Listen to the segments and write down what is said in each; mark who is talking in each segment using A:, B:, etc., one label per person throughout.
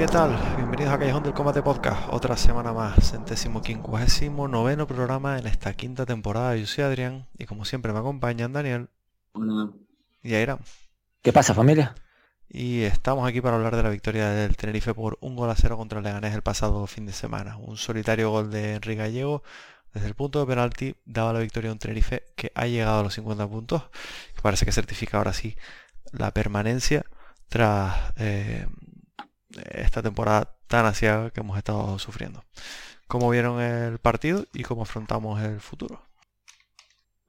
A: ¿qué tal? Bienvenidos a Callejón del Combate Podcast, otra semana más, centésimo quincuagésimo noveno programa en esta quinta temporada. Yo soy Adrián y como siempre me acompañan Daniel
B: Hola.
A: y Airam.
C: ¿Qué pasa, familia?
A: Y estamos aquí para hablar de la victoria del Tenerife por un gol a cero contra el Leganés el pasado fin de semana. Un solitario gol de Enrique Gallego desde el punto de penalti daba la victoria a un Tenerife que ha llegado a los 50 puntos, que parece que certifica ahora sí la permanencia tras eh, esta temporada tan asiaga que hemos estado sufriendo. ¿Cómo vieron el partido y cómo afrontamos el futuro?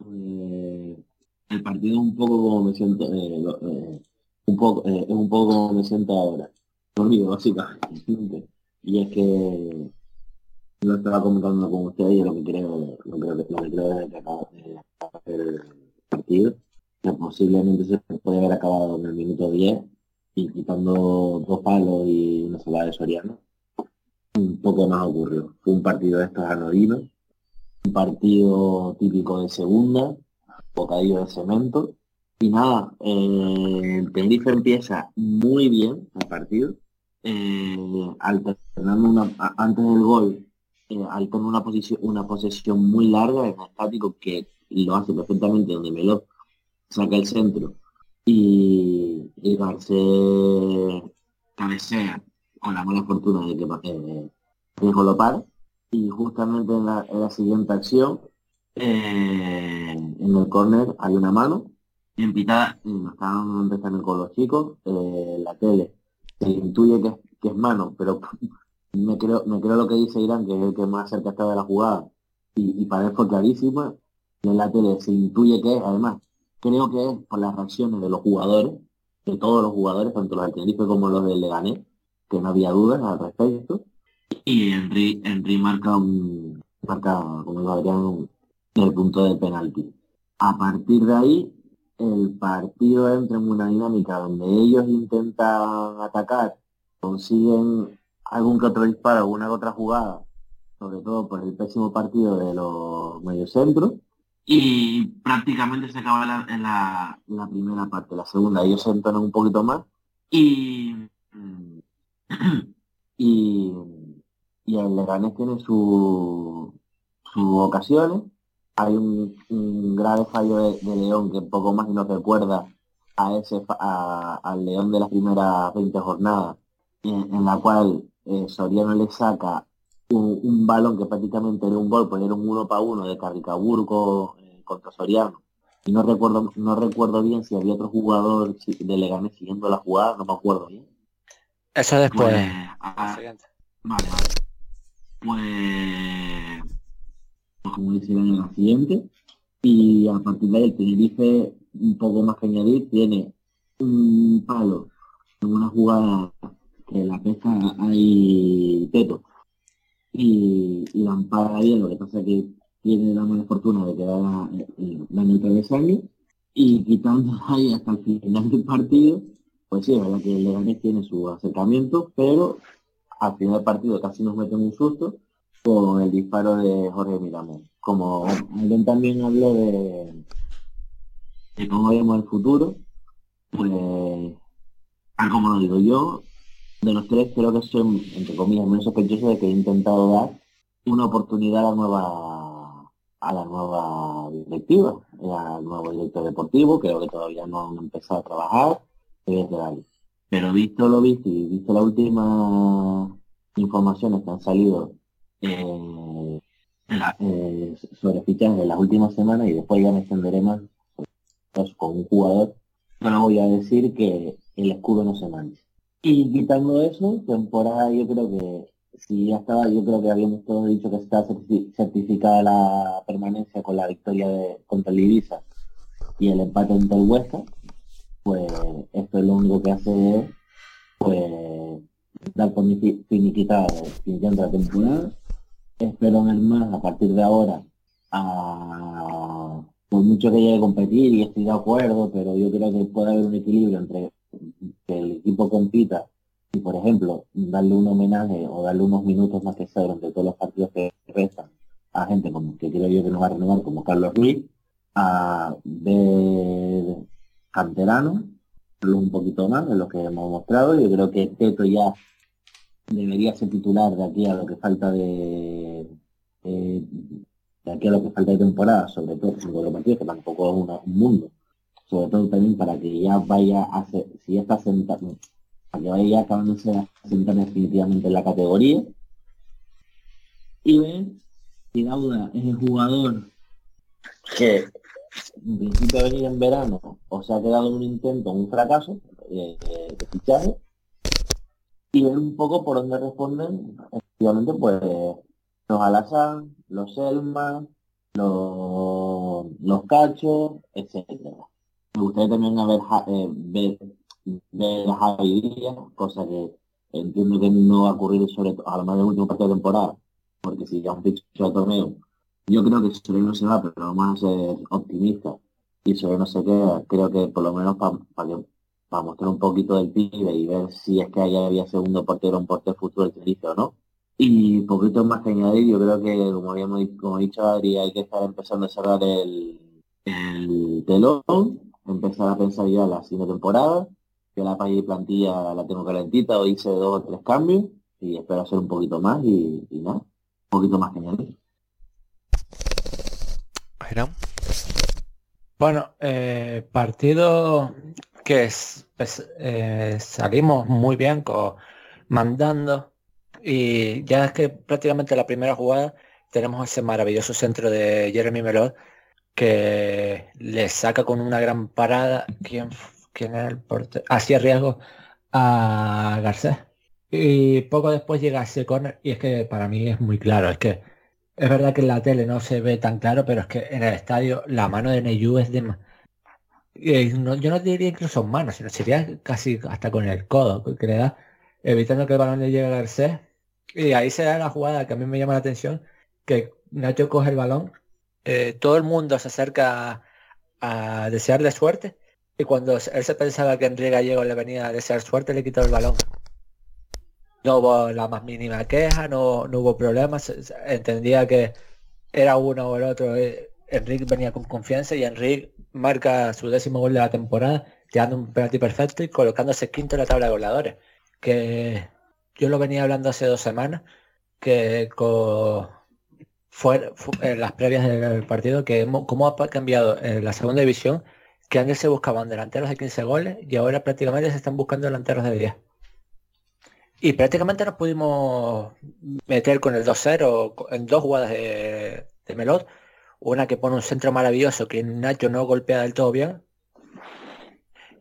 B: Eh, el partido un poco como me siento, eh, lo- eh, un poco, eh, es un poco como me siento ahora. Dormido, básicamente. Y es que lo estaba comentando con ustedes y lo que creo, lo que, lo que creo que acaba de acabar el partido, posiblemente se puede haber acabado en el minuto 10 y quitando dos palos y una sola de Soriano. Un poco más ocurrió. Fue un partido de estos anodinos, un partido típico de segunda, bocadillo de cemento. Y nada, eh, el Tenerife empieza muy bien el partido, eh, alternando una, antes del gol, eh, alternando una posición, una posesión muy larga en estático que lo hace perfectamente donde Melo saca el centro y, y cabecea con la mala fortuna de que eh, Viejo lo para y justamente en la, en la siguiente acción eh, en el córner hay una mano en pitada nos empezando con los chicos. Eh, la tele se intuye que es, mano pero me creo me creo lo que dice Irán que es el que más cerca está de la jugada. Y, y para él fue en la tele se intuye que es además creo que es por las reacciones de los jugadores de todos los jugadores tanto los del Tenerife como los del Leganés que no había dudas al respecto. Y Henry, Henry marca un marca como Adrián el punto del penalti. A partir de ahí el partido entra en una dinámica donde ellos intentan atacar consiguen algún que otro disparo alguna que otra jugada sobre todo por el pésimo partido de los mediocentros y prácticamente se acaba la, en la, primera parte la segunda ellos se entonan un poquito más y y, y el Leganés tiene su, sus ocasiones. Hay un, grave fallo de, de León que poco más nos recuerda a ese a- al León de las primeras 20 jornadas, en, en la cual eh, Soriano le saca un, un balón que prácticamente era un gol, pues era un uno para uno de Carricaburgo eh, contra Soriano. Y no recuerdo, no recuerdo bien si había otro jugador de Leganés siguiendo la jugada, no me acuerdo bien.
C: Eso después.
B: Pues. Vale, vale. Pues, pues como dice en la siguiente, y a partir de ahí el Tenerife un poco más que añadir, tiene un palo en una jugada que la pesca hay teto y, la ampara bien, lo que pasa es que tiene la mala fortuna de quedar la, la en el travesaño y quitando ahí hasta el final del partido, pues sí, es verdad que el Leganés tiene su acercamiento, pero al final del partido casi nos meten un susto con el disparo de Jorge Miramón. Como alguien también habló de, de cómo vemos el futuro, pues, tal como lo digo yo, de los tres creo que soy, entre comillas, menos sospechoso de que he intentado dar una oportunidad a la nueva a la nueva directiva, al nuevo director deportivo, creo que todavía no han empezado a trabajar, pero visto lo visto y visto las últimas informaciones que han salido eh, eh, sobre fichas de las últimas semanas y después ya me extenderé más pues, con un jugador, no voy a decir que el escudo no se manche. Y quitando eso, temporada yo creo que si ya estaba, yo creo que habíamos todos dicho que está certificada la permanencia con la victoria de, contra el Ibiza y el empate entre el Huesca, pues esto es lo único que hace es pues dar por finiquitado la temporada. Espero el más a partir de ahora a por mucho que llegue a competir y estoy de acuerdo, pero yo creo que puede haber un equilibrio entre que el equipo compita y, por ejemplo, darle un homenaje o darle unos minutos más que sea durante todos los partidos que restan a gente como que creo yo que nos va a renovar como Carlos Ruiz, a ver canterano, un poquito más de lo que hemos mostrado. Yo creo que Teto ya debería ser titular de aquí a lo que falta de, de, aquí a lo que falta de temporada, sobre todo con los partidos, que tampoco es un mundo sobre todo también para que ya vaya a ser, si ya está sentado, para que vaya acabándose a sentar definitivamente en la categoría. Y ven, si Dauda es el jugador que en principio ha venido en verano o se ha quedado en un intento, un fracaso eh, de fichaje, y ver un poco por dónde responden, efectivamente, pues los Alazán, los Selma, los, los Cachos, etcétera me gustaría también eh, ver, ver a Javi Díaz, cosa que entiendo que no va a ocurrir sobre a lo mejor en el último partido de temporada, porque si ya un ficho al torneo, yo creo que sobre no se va, pero vamos a ser optimistas y sobre no se queda, creo que por lo menos para para mostrar un poquito del pibe y ver si es que ahí había segundo portero, un portero futuro del Tenerife o no. Y poquito más que añadir, yo creo que como habíamos como dicho Adri, hay que estar empezando a cerrar el, el telón empezar a pensar ya la siguiente temporada, que la plantilla la tengo calentita, o hice dos o tres cambios y espero hacer un poquito más y, nada, un poquito más que añadir.
C: Bueno, eh, partido que es, pues, eh, salimos muy bien con, mandando y ya es que prácticamente la primera jugada tenemos ese maravilloso centro de Jeremy Melot que le saca con una gran parada. ¿Quién, quién es el portero? Hacía riesgo a Garcés. Y poco después llega ese corner y es que para mí es muy claro. Es que es verdad que en la tele no se ve tan claro, pero es que en el estadio la mano de Neyu es de... yo no diría incluso mano, sino sería casi hasta con el codo, que le da, evitando que el balón le llegue a Garcés. Y ahí se da la jugada que a mí me llama la atención, que Nacho coge el balón eh, todo el mundo se acerca a, desearle suerte y cuando él se pensaba que Enrique Gallego le venía a desear suerte le quitó el balón. No hubo la más mínima queja, no, hubo problemas, entendía que era uno o el otro. Eh, Enrique venía con confianza y Enrique marca su décimo gol de la temporada, tirando un penalti perfecto y colocándose quinto en la tabla de goleadores. Que yo lo venía hablando hace dos semanas, que con fue, en las previas del partido que cómo ha cambiado en la segunda división que antes se buscaban delanteros de 15 goles y ahora prácticamente se están buscando delanteros de 10. Y prácticamente nos pudimos meter con el 2-0 en dos jugadas de, Melot. Una que pone un centro maravilloso que Nacho no golpea del todo bien.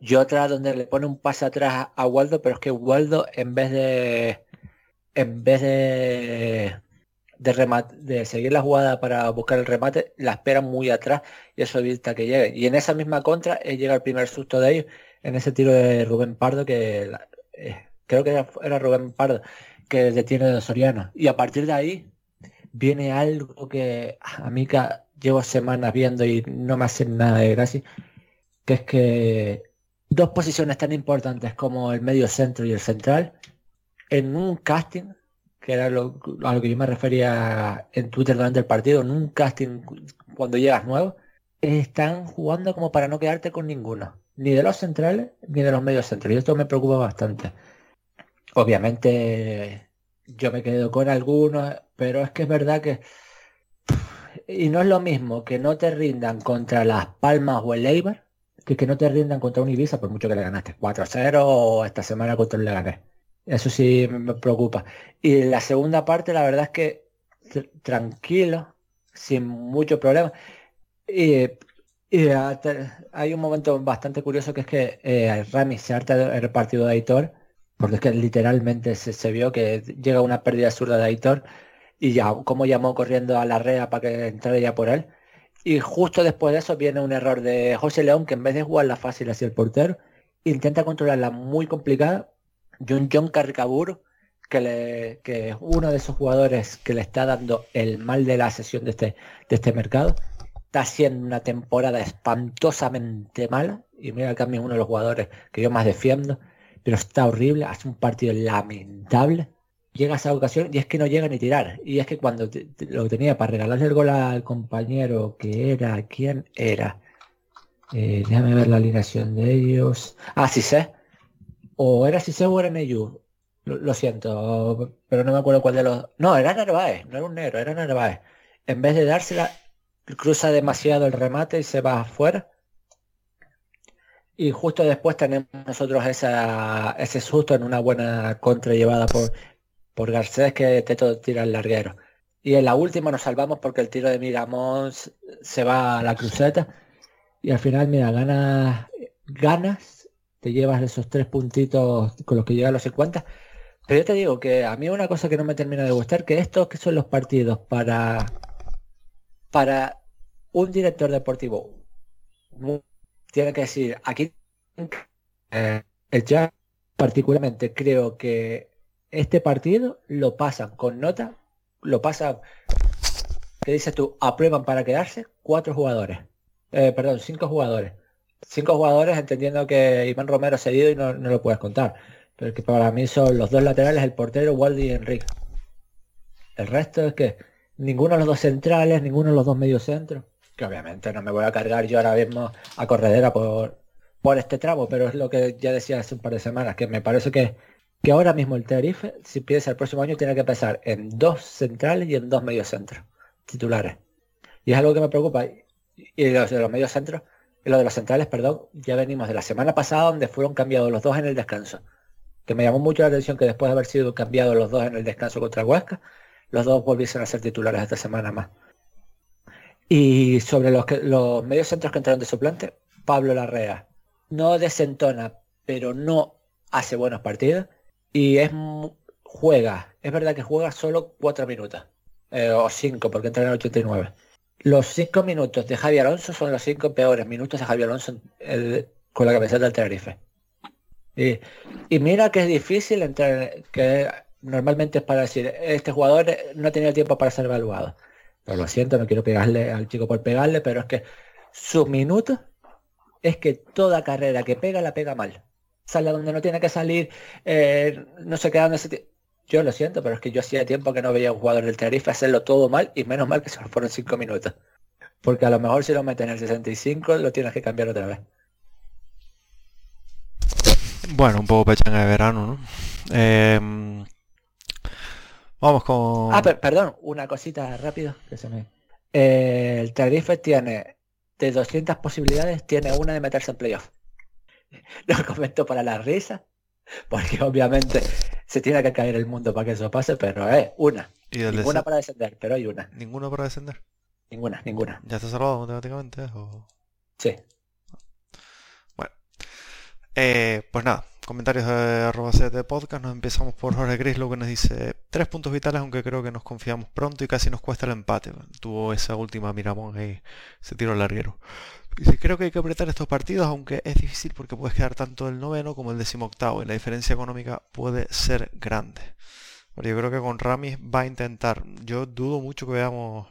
C: Y otra donde le pone un pase atrás a Waldo, pero es que Waldo en vez de en vez de de, de seguir la jugada para buscar el remate, la esperan muy atrás y eso evita que llegue. Y en esa misma contra eh, llega el primer susto de ellos en ese tiro de Rubén Pardo que eh, creo que era, Rubén Pardo que detiene de Soriano. Y a partir de ahí viene algo que a mí que llevo semanas viendo y no me hace nada de gracia, que es que dos posiciones tan importantes como el medio centro y el central, en un casting, que era lo, a lo que yo me refería en Twitter durante el partido, en un cuando llegas nuevo, están jugando como para no quedarte con ninguno, ni de los centrales ni de los medios centros. Y esto me preocupa bastante. Obviamente yo me quedo con algunos, pero es que es verdad que... Y no es lo mismo que no te rindan contra Las Palmas o el Eibar, que que no te rindan contra un Ibiza por mucho que le ganaste 4-0 o esta semana contra el Leganés. Eso sí me preocupa. Y la segunda parte, la verdad es que tranquilo, sin mucho problema. Y, hay un momento bastante curioso que es que eh, Rami se harta del partido de Aitor, porque es que literalmente se, vio que llega una pérdida zurda de Aitor y ya como llamó corriendo a la rea para que entrara ya por él. Y justo después de eso viene un error de José León que en vez de jugarla fácil hacia el portero, intenta controlarla muy complicada. John Carricabur, que, es uno de esos jugadores que le está dando el mal de la sesión de este, este mercado, está haciendo una temporada espantosamente mala. Y mira que a mí es uno de los jugadores que yo más defiendo, pero está horrible, hace un partido lamentable llega a esa ocasión y es que no llega ni tirar. Y es que cuando lo tenía para regalarle el gol al compañero, que era, ¿quién era? Eh, déjame ver la alineación de ellos. Ah, sí sé. O era sé o era Neyu. Lo, lo, siento, pero no me acuerdo cuál de los... No, era Narváez, no era un negro, era Narváez. En vez de dársela, cruza demasiado el remate y se va afuera. Y justo después tenemos nosotros esa, ese susto en una buena contra llevada por por Garcés que todo tira el larguero. Y en la última nos salvamos porque el tiro de Miramón se va a la cruceta. Y al final, mira, ganas, ganas, te llevas esos tres puntitos con los que llegan los 50. Pero yo te digo que a mí una cosa que no me termina de gustar, que estos que son los partidos para, para un director deportivo, tiene que decir, aquí eh, el ya particularmente creo que este partido lo pasan con nota, lo pasan, ¿qué dices tú? Aprueban para quedarse cuatro jugadores. Eh, perdón, cinco jugadores. Cinco jugadores entendiendo que Iván Romero ha cedido y no, lo puedes contar. Pero que para mí son los dos laterales, el portero, Waldi y Enrique. El resto es que ninguno de los dos centrales, ninguno de los dos mediocentros. Que obviamente no me voy a cargar yo ahora mismo a corredera por, por este tramo, pero es lo que ya decía hace un par de semanas, que me parece que que ahora mismo el Tenerife, si piensa el próximo año, tiene que pensar en dos centrales y en dos mediocentros titulares. Y es algo que me preocupa. Y los de los mediocentros, y los de los centrales, perdón, ya venimos de la semana pasada donde fueron cambiados los dos en el descanso. Que me llamó mucho la atención que después de haber sido cambiados los dos en el descanso contra Huesca, los dos volviesen a ser titulares esta semana más. Y sobre los, los mediocentros que entraron de suplente, Pablo Larrea no desentona, pero no hace buenos partidos y es juega, es verdad que juega solo cuatro minutos, eh, o cinco, porque entra en el 89. Los cinco minutos de Javier Alonso son los cinco peores minutos de Javier Alonso con la camiseta del Tenerife. Y, y, mira que es difícil entrar, que normalmente es para decir, este jugador no ha tenido tiempo para ser evaluado. Pero lo siento, no quiero pegarle al chico por pegarle, pero es que sus minutos es que toda carrera que pega la pega mal sale donde no tiene que salir, eh, no se queda en ese Yo lo siento, pero es que yo hacía tiempo que no veía a un jugador del Tenerife hacerlo todo mal y menos mal que solo fueron cinco minutos. Porque a lo mejor si lo meten en el 65 lo tienes que cambiar otra vez.
A: Bueno, un poco pechanga de verano, ¿no? Em, vamos con...
C: Ah, perdón, una cosita rápido que se me... Eh, el Tenerife tiene de 200 posibilidades, tiene una de meterse en playoff. lo comento para la risa, porque obviamente se tiene que caer el mundo para que eso pase, pero es una. ¿Y ninguna para descender, pero hay una.
A: ¿Ninguna para descender?
C: Ninguna, ninguna.
A: ¿Ya está cerrado matemáticamente? O...
C: Sí.
A: Bueno. Eh, pues nada, comentarios de arroba de podcast. Nos empezamos por Jorge Grislo que nos dice tres puntos vitales, aunque creo que nos confiamos pronto y casi nos cuesta el empate. Tuvo esa última Miramón y se tiró larguero. Creo que hay que apretar estos partidos, aunque es difícil porque puedes quedar tanto el noveno como el decimoctavo y la diferencia económica puede ser grande. yo creo que con Ramis va a intentar. Yo dudo mucho que veamos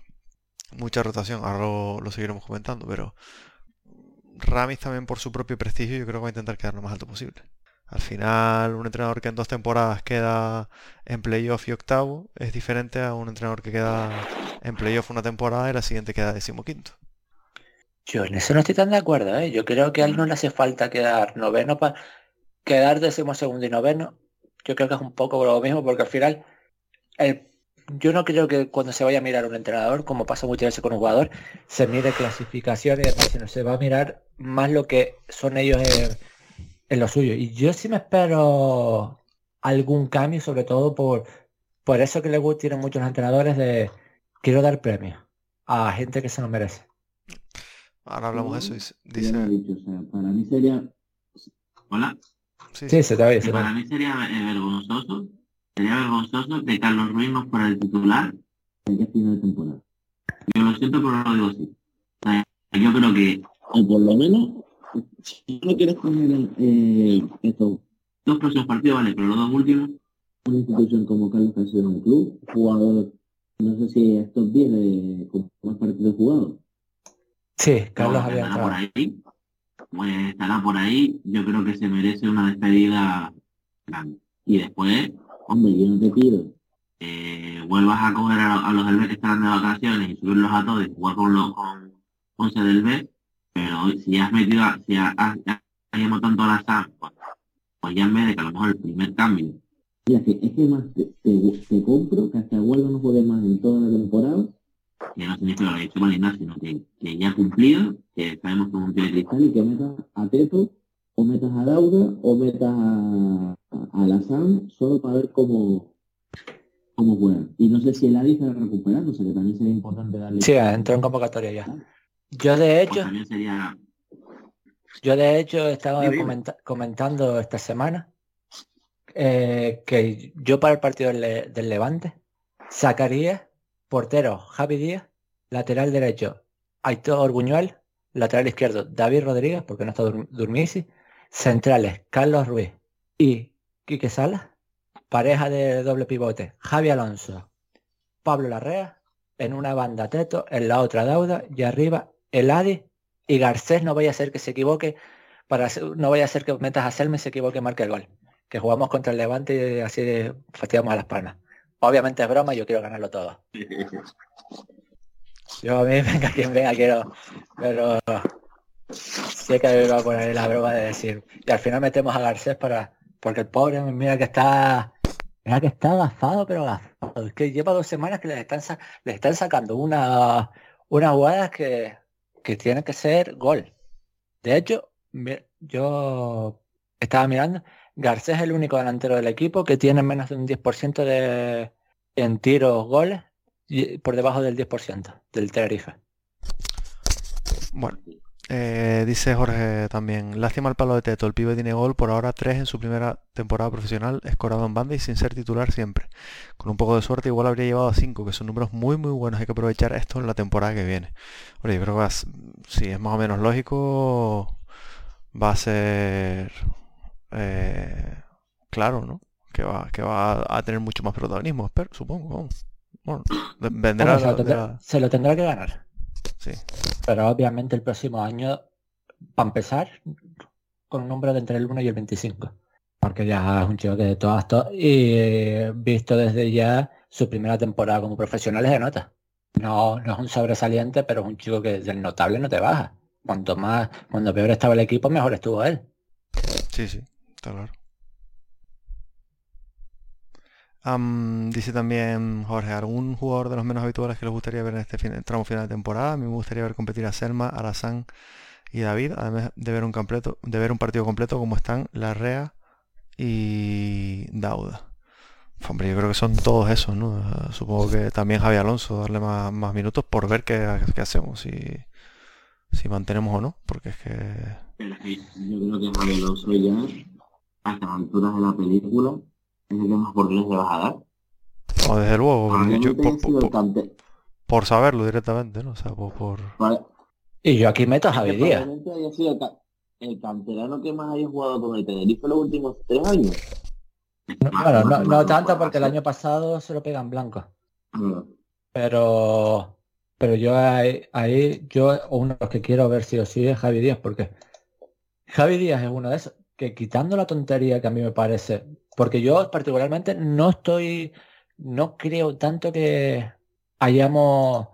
A: mucha rotación, ahora lo, seguiremos comentando, pero Ramis también por su propio prestigio yo creo que va a intentar quedar lo más alto posible. Al final, un entrenador que en dos temporadas queda en playoff y octavo es diferente a un entrenador que queda en playoff una temporada y la siguiente queda decimoquinto.
C: Yo en eso no estoy tan de acuerdo, ¿eh? Yo creo que a él no le hace falta quedar noveno para quedar decimosegundo y noveno. Yo creo que es un poco lo mismo porque al final el yo no creo que cuando se vaya a mirar un entrenador, como pasa muchas veces con un jugador, se mire clasificaciones y demás, sino se va a mirar más lo que son ellos en, lo suyo. Y yo sí me espero algún cambio, sobre todo por, por eso que le tiene muchos entrenadores de quiero dar premios a gente que se lo merece.
A: Ahora hablamos de eso.
B: Dice... para mí sería... Hola.
C: Sí, se te
B: Para mí sería vergonzoso Sería vergonzoso que Carlos Ruiz no fuera el titular en que final de temporada. Yo lo siento, pero lo digo así. yo creo que, o por lo menos, si no quieres poner eh, estos dos próximos partidos, vale, pero los dos últimos, una institución como Carlos que en el club, jugador, no sé si estos viene con más partidos jugados.
C: Sí, Carlos había
B: entrado. por ahí, pues estará por ahí, yo creo que se merece una despedida grande. Y después, hombre, yo no te pido eh, vuelvas a coger a, los del B que están de vacaciones y subirlos a todos y jugar con los con 11 del B, pero si has metido, si has, has, tanto a la SAM, pues, pues, ya en vez de que a lo mejor el primer cambio. es que más te, compro que hasta vuelva no juegue más en toda la temporada, que no que lo haya hecho mal sino que, que, ya ha cumplido, que sabemos que de cristal y que metas a Teto, o metas a Dauda, o metas a, a la SAM solo para ver cómo, cómo juega. Y no sé si el Adi está recuperando, o sea que también sería importante darle...
C: Sí, entró en convocatoria ya. Yo de hecho...
B: Pues sería...
C: Yo de hecho estaba comentando esta semana eh, que yo para el partido del, Levante sacaría portero Javi Díaz, lateral derecho Aitor Buñuel, lateral izquierdo David Rodríguez, porque no está Durmisi, centrales Carlos Ruiz y Quique Salas, pareja de doble pivote, Javi Alonso, Pablo Larrea, en una banda Teto, en la otra Dauda, y arriba el Adi y Garcés no vaya a ser que se equivoque, para no vaya a ser que metas a Selme se equivoque y marque el gol. Que jugamos contra el Levante y así fastidiamos a las palmas. Obviamente es broma, yo quiero ganarlo todo. Yo a mí, venga quien venga, quiero. Pero sé que me va a poner la broma de decir. Y al final metemos a Garcés para porque el pobre, mira que está. Mira que está agafado, pero agafado. Es que lleva dos semanas que les están, les están sacando una, una jugada que, que tiene que ser gol. De hecho, yo estaba mirando, Garcés es el único delantero del equipo que tiene menos de un 10% de, en tiros goles y por debajo del 10% del Tenerife.
A: Bueno, eh, dice Jorge también, lástima el palo de Teto, el pibe tiene gol por ahora 3 en su primera temporada profesional, escorado en banda y sin ser titular siempre. Con un poco de suerte igual habría llevado a 5, que son números muy muy buenos, hay que aprovechar esto en la temporada que viene. Oye, yo si es más o menos lógico, va a ser eh, claro, ¿no? Que va, que va a tener mucho más protagonismo, espero, supongo. Bueno, vendrá
C: se lo tendrá que ganar.
A: Sí.
C: Pero obviamente el próximo año, para empezar, con un número de entre el 1 y el 25. Porque ya es un chico que de todas, todas y visto desde ya su primera temporada como profesional es de nota. No, no es un sobresaliente, pero es un chico que del notable no te baja. Cuanto más, cuando peor estaba el equipo, mejor estuvo él.
A: Sí, sí, está claro dice también Jorge, ¿algún jugador de los menos habituales que les gustaría ver en este tramo final de temporada? A mí me gustaría ver competir a Selma, Alazán y David, además de ver un completo, de ver un partido completo como están Larrea y Dauda. Hombre, yo creo que son todos esos, ¿no? Supongo que también Javi Alonso darle más, minutos por ver qué, hacemos, si, si mantenemos o no, porque es que
B: yo creo que Javier Alonso ya, hasta las alturas de la película, es el que más oportunidades le vas a dar.
A: O desde luego, porque yo- por, por- por saberlo directamente, ¿no? O sea, por,
C: Y yo aquí meto a Javi Díaz.
B: haya sido el, ca- el canterano que más haya jugado con el Tenerife los últimos tres años.
C: No,
B: Más-
C: bueno,
B: más-
C: no,
B: más-
C: no tanto
B: más-
C: porque el año pasado se lo pegan blanco.
B: Ah,
C: Pero pero yo ahí, ahí yo uno de los que quiero ver sí o sí es Javi Díaz, porque Javi Díaz es uno de esos que quitando la tontería que a mí me parece, porque yo particularmente no estoy, no creo tanto que hayamos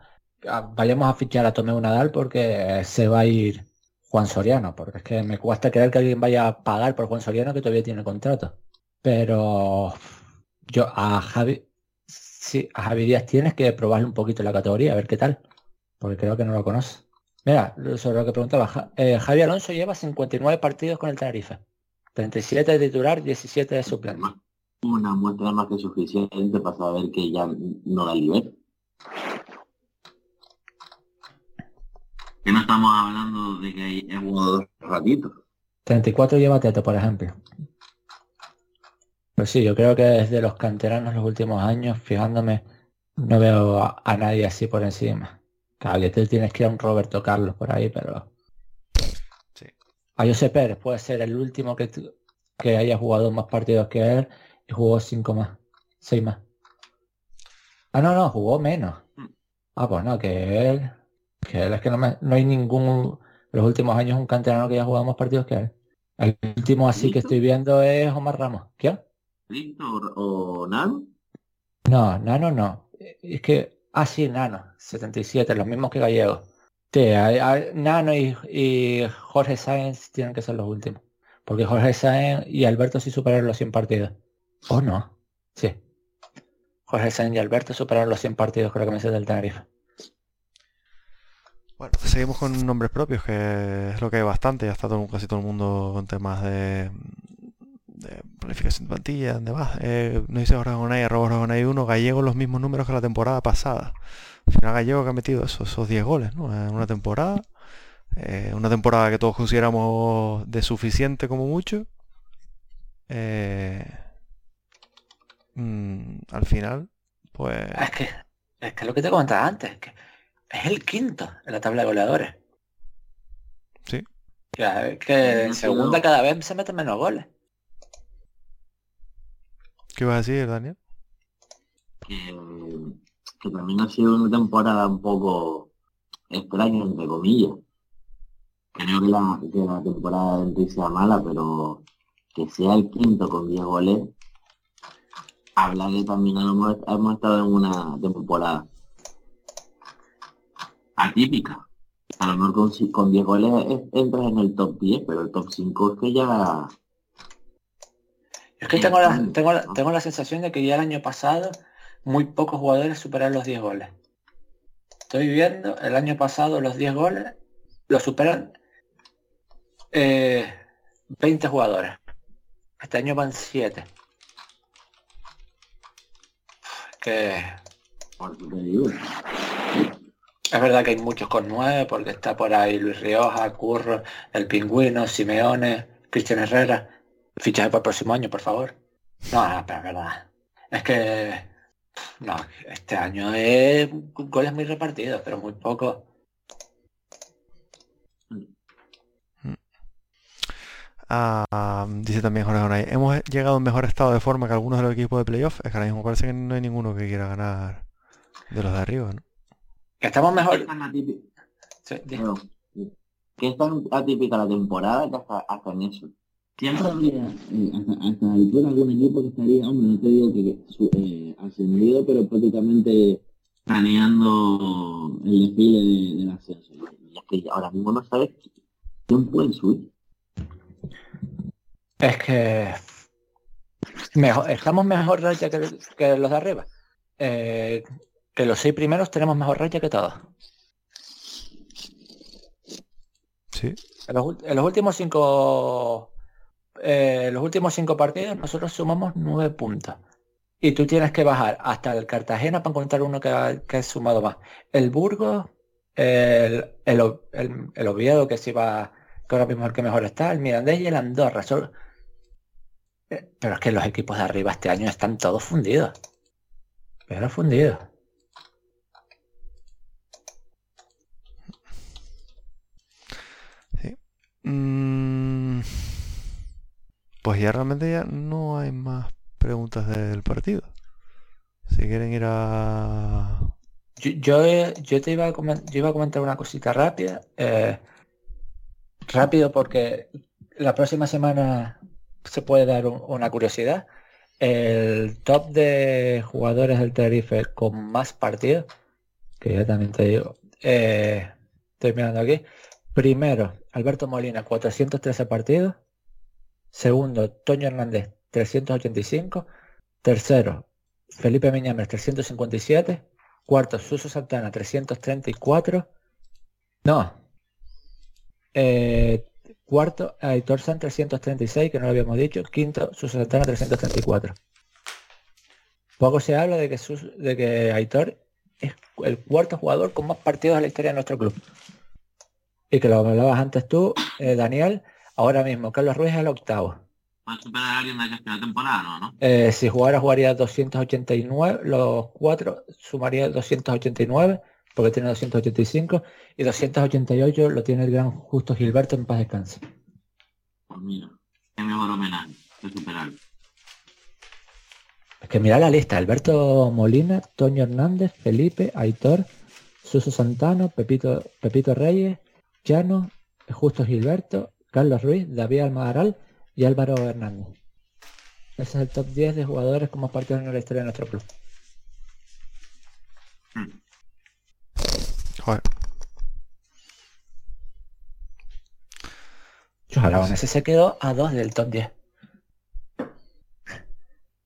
C: vayamos a fichar a Tomeu Nadal porque se va a ir Juan Soriano, porque es que me cuesta creer que alguien vaya a pagar por Juan Soriano que todavía tiene contrato. Pero yo a Javi, sí, a Javi Díaz tienes que probarle un poquito la categoría, a ver qué tal, porque creo que no lo conoce. Mira, sobre lo que preguntaba, eh, Javi Alonso lleva 59 partidos con el Tenerife, 37 de titular, 17 de suplente.
B: Una muestra más que suficiente para saber que ya no da nivel. Que no estamos hablando de que he jugado dos ratitos.
C: 34 lleva Teto, por ejemplo. Pues sí, yo creo que desde los canteranos los últimos años, fijándome, no veo a, a nadie así por encima. Claro, que tú tienes que ir a un Roberto Carlos por ahí, pero... A José Pérez puede ser el último que, que haya jugado más partidos que él y jugó cinco más, seis más. Ah, no, no, jugó menos. Ah, pues no, que él, que él es que no, me- no hay ningún, los últimos años un canterano que haya jugado más partidos que él. El último así que estoy viendo es Omar Ramos. ¿Quién?
B: ¿Víctor o Nano?
C: No, Nano no. Es que, ah, sí, Nano, 77, los mismos que Gallego. Sí, hay- hay- Nano y, y Jorge Sáenz tienen que ser los últimos. Porque Jorge Sáenz y Alberto sí superaron los 100 partidos. ¿O no? Sí. Jorge Sáenz y Alberto superaron los 100 partidos con la camiseta del Tenerife.
A: Bueno, seguimos con nombres propios, que es lo que hay bastante. Ya está todo, casi todo el mundo con temas de, de planificación de plantilla, de más. Eh, nos dice Jorge arroba Jorge Gonay 1, Gallego los mismos números que la temporada pasada. Al final Gallego que ha metido esos, esos 10 goles, ¿no? En una temporada. Eh, una temporada que todos consideramos de suficiente como mucho. Eh, mm, al final, pues...
C: Es que, es que lo que te comentaba antes, que es el quinto en la tabla de goleadores.
A: Sí.
C: Que, que en segunda cada vez se meten menos goles.
A: ¿Qué ibas a decir, Daniel?
B: que, que también ha sido una temporada un poco extraña, entre comillas. Creo que la, que la temporada sí sea mala, pero que sea el quinto con 10 goles, habla que también hemos, hemos estado en una temporada atípica. A lo mejor con, con 10 goles es- entras en el top 10, pero el top 5 es que ya...
C: Es que tengo la, tengo, la, tengo la sensación de que ya el año pasado muy pocos jugadores superaron los 10 goles. Estoy viendo, el año pasado los 10 goles los superan eh, 20 jugadores. Este año van 7. Que es verdad que hay muchos con 9 porque está por ahí Luis Rioja, Curro, El Pingüino, Simeone, Cristian Herrera. Fichaje para el próximo año, por favor. No, no, pero es verdad. Es que no, este año es goles muy repartidos, pero muy pocos.
A: Ah, dice también Jorge Onay, hemos llegado en mejor estado de forma que algunos de los equipos de playoff. Es que ahora mismo parece que no hay ninguno que quiera ganar de los de arriba, ¿no?
C: Que estamos
B: Es
C: mejor.
B: que es tan atípica la temporada que hasta, hasta en eso. Siempre habría, eh, hasta, hasta la altura algún equipo que estaría, hombre, no te digo que, que su- eh, ascendido, pero prácticamente planeando el desfile de, del ascenso. Y es que ahora mismo no sabes quién puede subir.
C: Es que mejor, estamos mejor racha que, que los de arriba. Eh, que los seis primeros tenemos mejor racha que todos.
A: Sí.
C: En los, ul- en los últimos cinco eh, los últimos cinco partidos nosotros sumamos nueve puntos. Y tú tienes que bajar hasta el Cartagena para encontrar uno que ha, sumado más. El Burgos, el, el, el- el Oviedo que se iba que ahora mismo el que mejor está, el Mirandés y el Andorra. Eh, pero es que los equipos de arriba este año están todos fundidos. Pero fundidos.
A: Sí. Mm, pues ya realmente ya no hay más preguntas del partido. Si quieren ir a...
C: Yo, yo, te iba a, iba a comentar una cosita rápida. Eh, rápido porque la próxima semana se puede dar una curiosidad. El top de jugadores del Tenerife con más partidos, que ya también te digo, eh, estoy mirando aquí. Primero, Alberto Molina, 413 partidos. Segundo, Toño Hernández, 385. Tercero, Felipe Miñames, 357. Cuarto, Suso Santana, 334. No. Eh, cuarto, Aitor San, 336, que no lo habíamos dicho. Quinto, Suso Santana, 334. Poco se habla de que, de que Aitor es el cuarto jugador con más partidos de la historia de nuestro club. Y que lo hablabas antes tú, eh, Daniel, ahora mismo Carlos Ruiz es el octavo
B: superar a alguien de la temporada, ¿no?
C: Eh, si jugara jugaría 289, los cuatro sumaría 289, porque tiene 285, y 288 lo tiene el gran Justo Gilberto en paz descanse.
B: Pues mira, qué mejor homenaje que superar.
C: Es que mira la lista, Alberto Molina, Toño Hernández, Felipe, Aitor, Suso Santano, Pepito, Pepito Reyes, Llano, Justo Gilberto, Carlos Ruiz, David Almadaral y Álvaro Hernández. Ese es el top 10 de jugadores como parte de la historia de nuestro club. Joder. ese se quedó a 2 del top 10.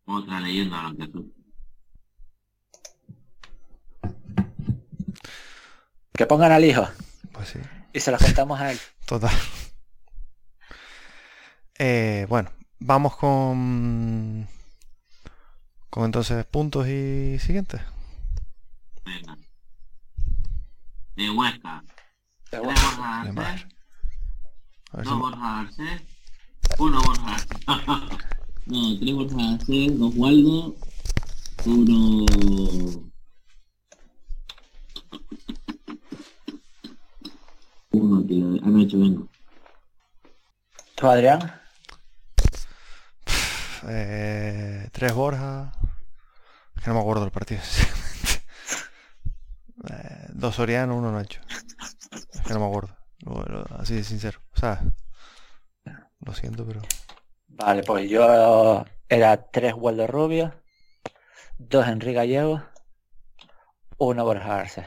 B: Otra leyenda que tú.
C: Que pongan al hijo.
A: Pues sí.
C: Y se lo contamos a él.
A: Total. Eh, bueno, vamos con... Con entonces puntos y siguientes.
B: Venga. De Huesca. De Huesca. De madre. Dos Borja Garcés. Uno Borja No, tres Borja Garcés, dos Waldo. Uno... Uno que han hecho vengo.
C: ¿Tú, Adrián?
A: Eh, tres Borja. que no me acuerdo del partido. eh, dos Soriano, uno Nacho. Es que no me acuerdo. Así de sincero. O sea, lo siento, pero.
C: Vale, pues yo era tres Waldo Rubio, dos Enrique Gallego, uno Borja Arce.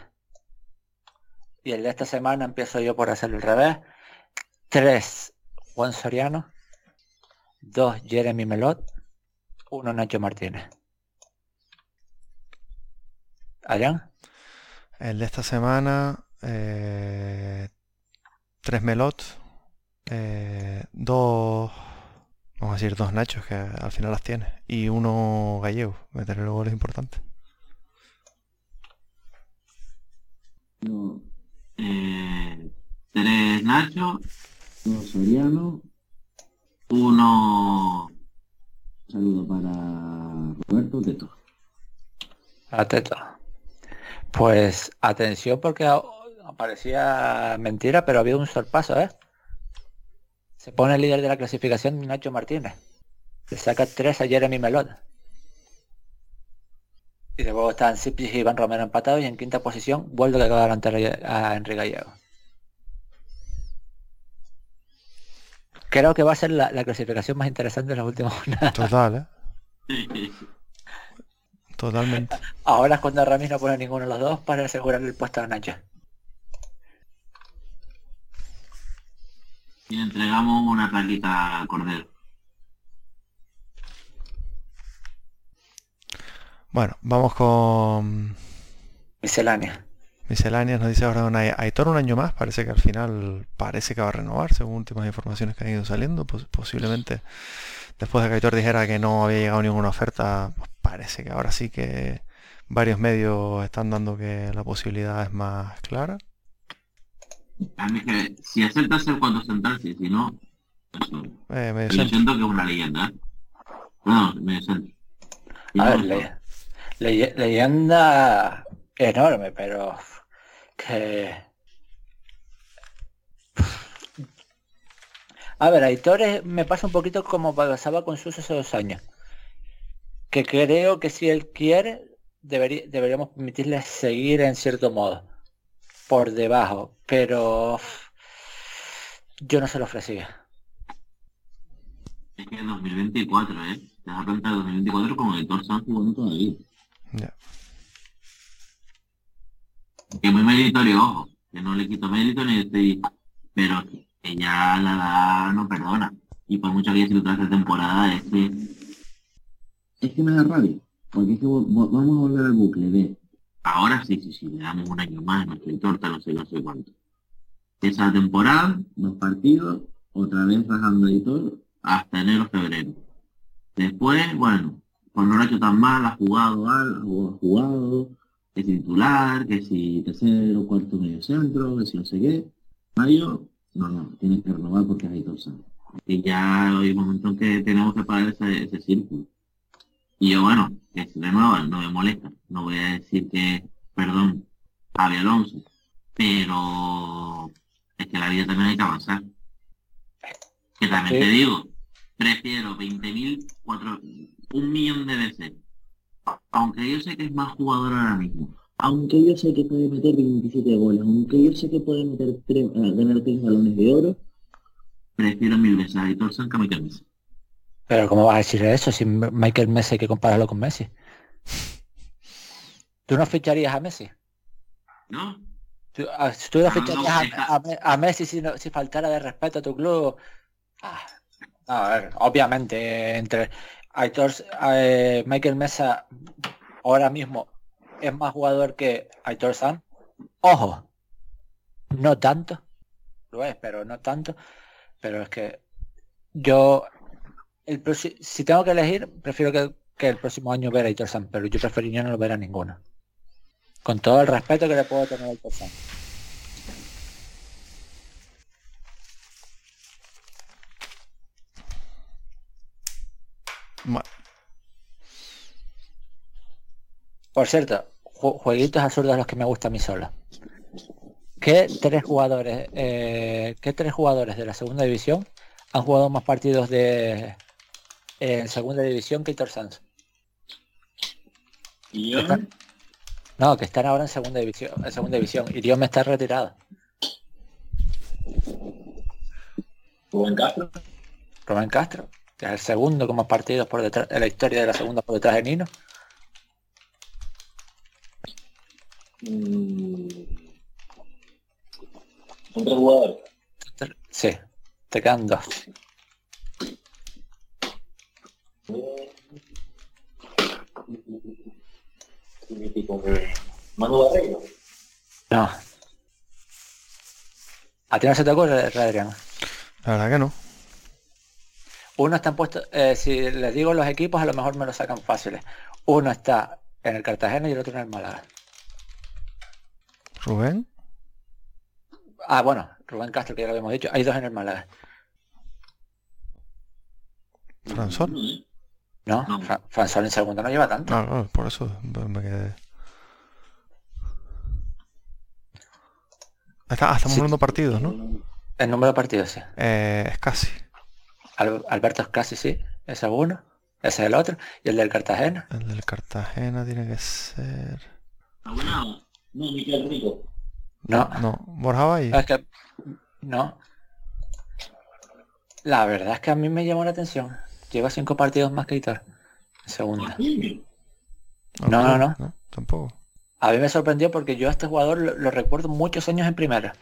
C: Y el de esta semana empiezo yo por hacer el revés. Tres Juan Soriano, dos Jeremy Melot, uno Nacho Martínez. ¿Adrián?
A: El de esta semana, eh, tres Melot, eh, dos, vamos a decir, dos Nachos que al final las tiene, y uno Gallego, meterle los goles importantes.
B: Eh, tres Nacho, dos Soriano, uno saludo para Roberto Teto.
C: A Teto. Pues atención porque parecía mentira, pero ha habido un sorpaso, ¿eh? Se pone el líder de la clasificación Nacho Martínez. Le saca tres a Jeremy Melot. Y luego están Sipis y Iván Romero empatados y en quinta posición vuelve que acaba de a Enrique Gallego. Creo que va a ser la, clasificación más interesante de las últimas jornadas.
A: Total, ¿eh? Totalmente.
C: Ahora es cuando Ramis no pone ninguno de los dos para asegurar el puesto a Nacho.
B: Y le entregamos una plaquita a Cordero.
A: Bueno, vamos con...
C: Miscelánea.
A: Misceláneas nos dice ahora una Aitor un año más, parece que al final parece que va a renovar, según últimas informaciones que han ido saliendo, pues posiblemente después de que Aitor dijera que no había llegado ninguna oferta, pues parece que ahora sí que varios medios están dando que la posibilidad es más clara.
B: A mí que si aceptas el cuatro central, sí, si no, eso.
A: Eh, medio
B: Yo siento que es una leyenda. ¿eh? No, medio centro. Y
C: A ver, le- leyenda enorme, pero que... A ver, Aitor es- me pasa un poquito como pasaba con Sus hace dos años. Que creo que si él quiere, deberí- deberíamos permitirle seguir en cierto modo. Por debajo. Pero yo no se lo ofrecía.
B: Es que en 2024, ¿eh? Te das cuenta de 2024 con Héctor Sanz jugando todavía.
A: Ya.
B: Que muy meritorio, ojo. Que no le quito mérito ni estoy... Pero que ya la edad no perdona. Y por mucho que haya sido temporada, es que... Es que me da rabia. Porque es que vamos a volver al bucle de... Ahora sí, sí, sí, le damos un año más, no estoy torta, no sé, no sé cuánto. Esa temporada, dos partidos, otra vez rajando editor, hasta enero, febrero. Después, bueno, pues no lo ha hecho tan mal, ha jugado, al- ha jugado, ha jugado, que si titular, que si tercero, cuarto, medio centro, que si no sé qué. Mayo, no, no, tienes que renovar porque hay dos años. Y ya hay un momento en que tenemos que parar ese, ese círculo. Y yo, bueno, que si renuevan, no me molesta. No voy a decir que, perdón, Javi Alonso. Pero es que la vida también hay que avanzar. Que también te digo, prefiero 20.000, cuatro- un millón de veces. Aunque yo sé que es más jugador ahora mismo. Aunque yo sé que puede meter 27 goles. Aunque yo sé que puede meter tres, eh, ganar tres balones de oro. Prefiero mil veces a Aitor San que a Mikel Messi.
C: Pero ¿cómo vas a decir eso si Michael Messi hay que compararlo con Messi? ¿Tú no ficharías a Messi?
B: ¿No?
C: ¿Tú, a- si tú no
B: Ah,
C: ficharías a, a Me- a Messi si, no- si faltara de respeto a tu club? Ah, no, a ver, obviamente, entre Aitor, eh, Michael Mesa ahora mismo es más jugador que Aitor San. Ojo, no tanto, lo es, pero no tanto. Pero es que yo, el si tengo que elegir, prefiero que, que el próximo año ver a Aitor San, pero yo preferiría no ver a ninguno. Con todo el respeto que le puedo tener a Aitor San. Por cierto, ju- jueguitos absurdos los que me gusta a mí solo. ¿Qué tres jugadores, eh, qué tres jugadores de la segunda división han jugado más partidos de en segunda división que Hitor Sanz?
B: Y
C: Están- No, que están ahora en segunda división, en segunda división. Y Dios me está retirado.
B: Rubén Castro.
C: Rubén Castro, que es el segundo con más partidos por detrás, en la historia de la segunda por detrás de Nino.
B: Mm. Un tres jugadores.
C: Sí, te quedan dos.
B: Manu Barreiro.
C: No. ¿A ti no se te ocurre, Adrián?
A: La verdad que no.
C: Uno está puesto, eh, si les digo los equipos, a lo mejor me lo sacan fáciles. Uno está en el Cartagena y el otro en el Málaga.
A: Rubén.
C: Ah, bueno, Rubén Castro, que ya lo habíamos dicho. Hay dos en el Málaga.
A: Fransol.
C: No,
B: No.
C: Fra- en segundo no lleva tanto.
A: Ah, ah, por eso me quedé. Está, ah, estamos
C: Sí.
A: hablando de partidos, ¿no?
C: El número de partidos, sí.
A: Eh, es casi.
C: Al- Alberto casi sí. Ese es uno. Ese es el otro. Y el del Cartagena.
A: El del Cartagena tiene que ser.
B: No, Rico.
C: No.
A: No, Borja Valle.
C: Es que no. La verdad es que a mí me llamó la atención. Lleva cinco partidos más que Hitor. En segunda. no, no, no.
A: Tampoco.
C: A mí me sorprendió porque yo a este jugador lo, lo recuerdo muchos años en primera.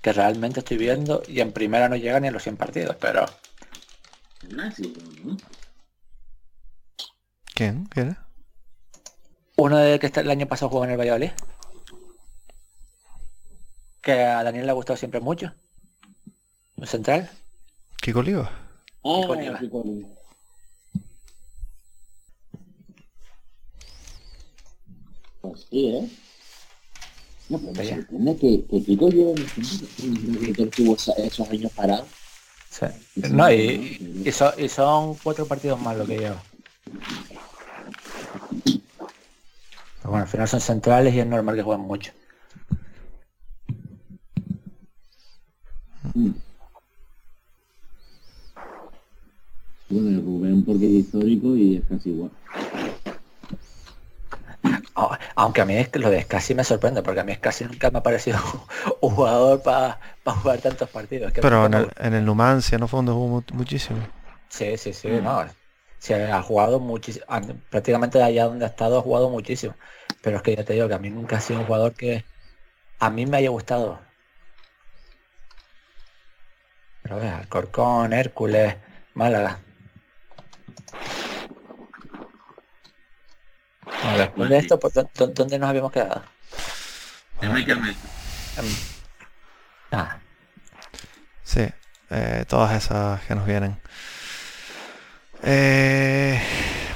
C: Que realmente estoy viendo y en primera no llega ni a los 100 partidos, pero.
A: ¿Quién? ¿Quién era?
C: uno de que está- el año pasado jugó en el Valladolid. Que a Daniel le ha gustado siempre mucho. Un central.
A: Kiko Oliva.
B: Ah,
C: Kiko Oliva.
B: Kiko Oliva. Pues sí, ¿eh? No, pero me sorprende que, que Kiko lleve que tuvo esos años parados.
C: Sí. No, y, y, son, y son cuatro partidos más lo que lleva. Pero bueno, al final son centrales y es normal que jueguen mucho.
B: Mm. Bueno, el Rubén porque es histórico y es casi igual.
C: Ah, aunque a mí es lo de casi me sorprende, porque a mí es casi nunca me ha parecido un jugador para jugar tantos partidos.
A: Pero en el, en el, Numancia, ¿no fue donde jugó muchísimo?
C: Sí, sí, sí, mm. no. Se ha jugado muchísimo, prácticamente allá donde ha estado ha jugado muchísimo. Pero es que ya te digo que a mí nunca ha sido un jugador que a mí me haya gustado. Pero vea, Corcón, Hércules, Málaga. Después de esto, pues, ¿dónde nos habíamos quedado?
D: En Michael Mesa.
A: Ah. Sí, eh, todas esas que nos vienen. Eh,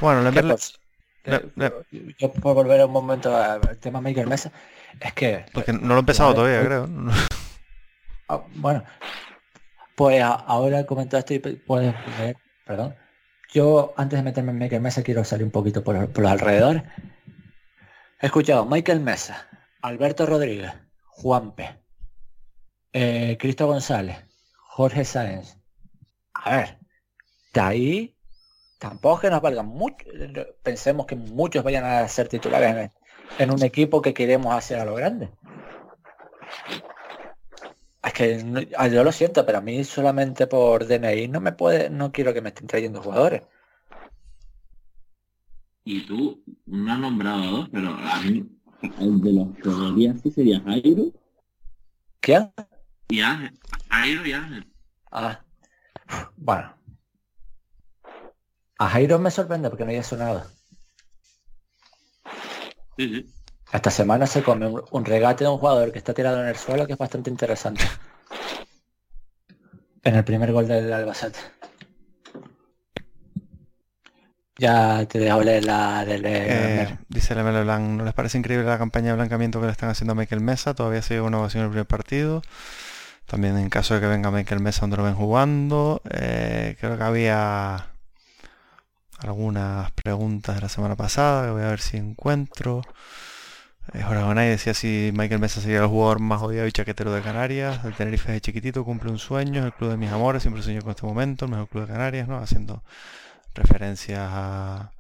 A: bueno, le,
C: le, Yo puedo volver un momento al tema Michael Mesa. Es que...
A: Porque no lo he empezado todavía, creo.
C: Ah, bueno, pues ahora comentado esto y puedes ver, perdón. Yo, antes de meterme en Michael Mesa, quiero salir un poquito por, los alrededores. He escuchado Michael Mesa, Alberto Rodríguez, Juanpe, eh, Cristo González, Jorge Sáenz. A ver, de ahí tampoco que nos valgan mucho. Pensemos que muchos vayan a ser titulares en un equipo que queremos hacer a lo grande. Es que ah, yo lo siento, pero a mí solamente por DNI no me puede, no quiero que me estén trayendo jugadores.
B: Y tú no has nombrado a dos, pero a mí el de los que sí sería Jairo.
C: ¿Quién?
D: Y Ángel. Jairo y Ángel.
C: Ah. Bueno. A Jairo me sorprende porque no haya sonado.
D: Sí, sí.
C: Esta semana se come un, regate de un jugador que está tirado en el suelo que es bastante interesante. En el primer gol del Albacete. Ya te dejo leer la del...
A: Eh, dice Lemelo Blanc, ¿no les parece increíble la campaña de blancamiento que le están haciendo a Michael Mesa? Todavía sigue una ovación en el primer partido. También en caso de que venga Michael Mesa donde lo ven jugando. Eh, creo que había algunas preguntas de la semana pasada, que voy a ver si encuentro. Eh, Jorge decía si Michael Mesa sería el jugador más odiado y chaquetero de Canarias. El Tenerife de chiquitito cumple un sueño, es el club de mis amores, siempre sueño con este momento, el mejor club de Canarias, ¿no? Haciendo referencias a,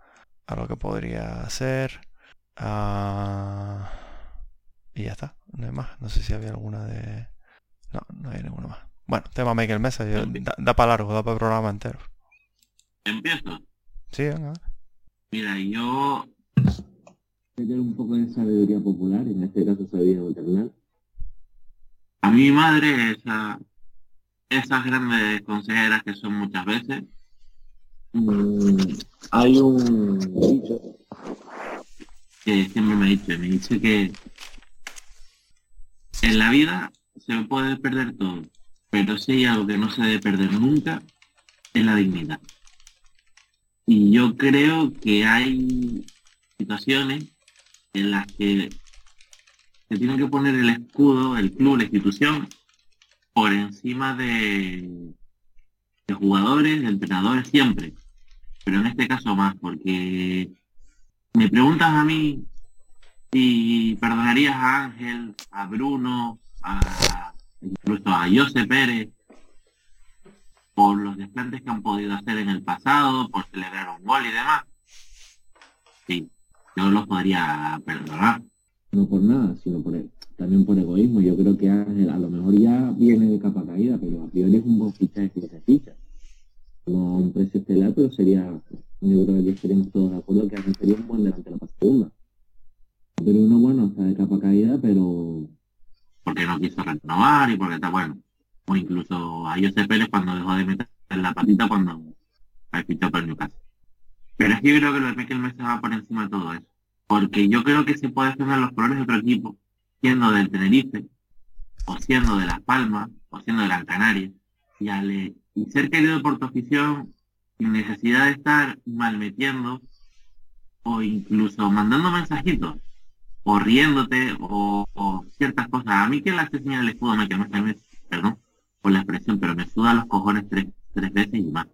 A: lo que podría hacer. Ah, y ya está, no hay más. No sé si había alguna de... No, no hay ninguna más. Bueno, tema Michael Mesa, da, para largo, da para el programa entero.
D: ¿Empiezo?
A: Sí, venga.
D: Mira, yo
B: tener un poco de sabiduría popular, en este caso sabiduría maternal.
D: A mi madre, esa, esas grandes consejeras que son muchas veces.
B: Mm, hay un dicho
D: que siempre me dice, me dice que en la vida se puede perder todo, pero si hay algo que no se debe perder nunca, es la dignidad. Y yo creo que hay situaciones en las que se tiene que poner el escudo, el club, la institución, por encima de, de jugadores, de entrenadores, siempre. Pero en este caso más, porque me preguntas a mí si perdonarías a Ángel, a Bruno, a incluso a José Pérez, por los desplantes que han podido hacer en el pasado, por celebrar un gol y demás. Sí, yo los podría perdonar.
B: No por nada, sino por también por egoísmo. Yo creo que Ángel a lo mejor ya viene de capa caída, pero a priori es un buen fichaje que se ficha. No un precio estelar, pero sería, yo creo que estaremos todos de acuerdo que Ángel sería un buen delantero para segunda. Pero uno bueno está de capa caída, pero...
D: Porque no quiso renovar y porque está bueno. O incluso a José Pérez cuando dejó de meter la patita cuando ha fichado por Newcastle. Pero es que yo creo que lo de Michael Mesa va por encima de todo eso. Porque yo creo que se puede defender los colores de otro equipo, siendo del Tenerife, o siendo de Las Palmas, o siendo de Gran Canaria, y, y ser querido por tu afición sin necesidad de estar malmetiendo o incluso mandando mensajitos.
B: o riéndote, o, ciertas cosas. A mí que la señal del escudo me que me, perdón por la expresión, pero me suda los cojones tres, tres veces y más.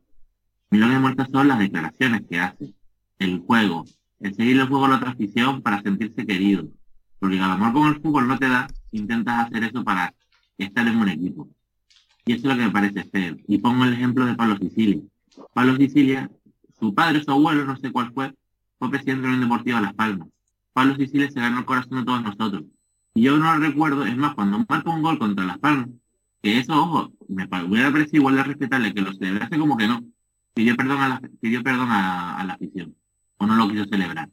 B: Mi me muestra son las declaraciones que hace, el juego, el seguir el juego a la otra para sentirse querido. Porque a amor con el fútbol no te da, intentas hacer eso para estar en un equipo. Y eso es lo que me parece feo. Y pongo el ejemplo de Pablo Sicilia. Pablo Sicilia, su padre, su abuelo, no sé cuál fue, fue presidente de la Unión Deportiva Las Palmas. Pablo Sicilia se ganó el corazón de todos nosotros. Y yo no lo recuerdo, es más, cuando marca un gol contra Las Palmas, que eso, ojo, me hubiera parecido igual de respetable que lo celebrase como que no. Pidió perdón a la, pidió perdón a, la afición. O no lo quiso celebrar.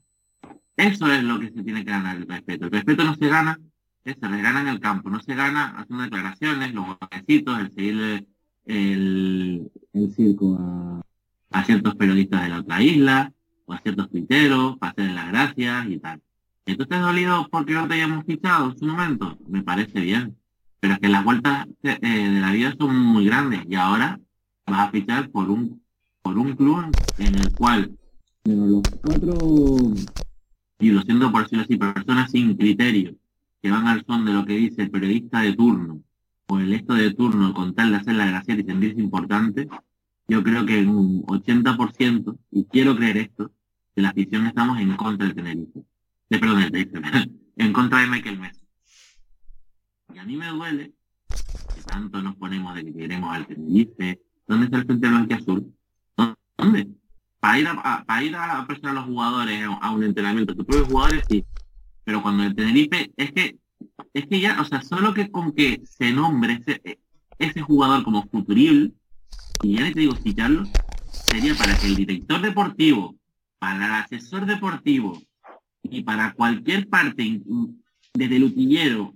B: Eso es lo que se tiene que ganar el respeto. El respeto no se gana, se gana en el campo, no se gana haciendo declaraciones, los golpecitos, el seguir el, circo a, ciertos periodistas de la otra isla, o a ciertos tuiteros, para hacerle las gracias y tal. ¿Esto te ha dolido porque no te hayamos fichado en su momento? Me parece bien. Pero es que las vueltas eh, de la vida son muy grandes y ahora vas a fichar por un por un club en el cual los cuatro, y lo siento por decirlo así, personas sin criterio, que van al son de lo que dice el periodista de turno o el esto de turno con tal de hacer la gracia y sentirse importante, yo creo que en un 80%, y quiero creer esto, de la afición estamos en contra del Tenerife. De, perdón, del en contra de Michael Messi. Y a mí me duele que tanto nos ponemos de que queremos al Tenerife. ¿Dónde está el frente blanco azul? ¿Dónde? Para ir a, para ir a presionar a los jugadores a un entrenamiento, tus propios jugadores sí. Pero cuando el Tenerife, es que, es que ya, o sea, solo que con que se nombre ese, ese jugador como futurible, y ya te digo citarlo, sería para que el director deportivo, para el asesor deportivo y para cualquier parte, desde el utillero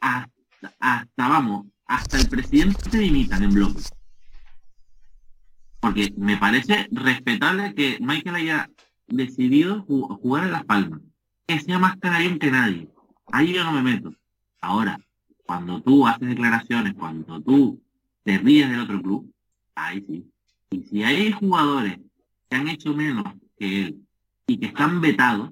B: hasta, hasta, vamos, hasta el presidente se limitan en bloque. Porque me parece respetable que Michael haya decidido jugar en Las Palmas. Que sea más canario que nadie. Ahí yo no me meto. Ahora, cuando tú haces declaraciones, cuando tú te ríes del otro club, ahí sí. Y si hay jugadores que han hecho menos que él y que están vetados,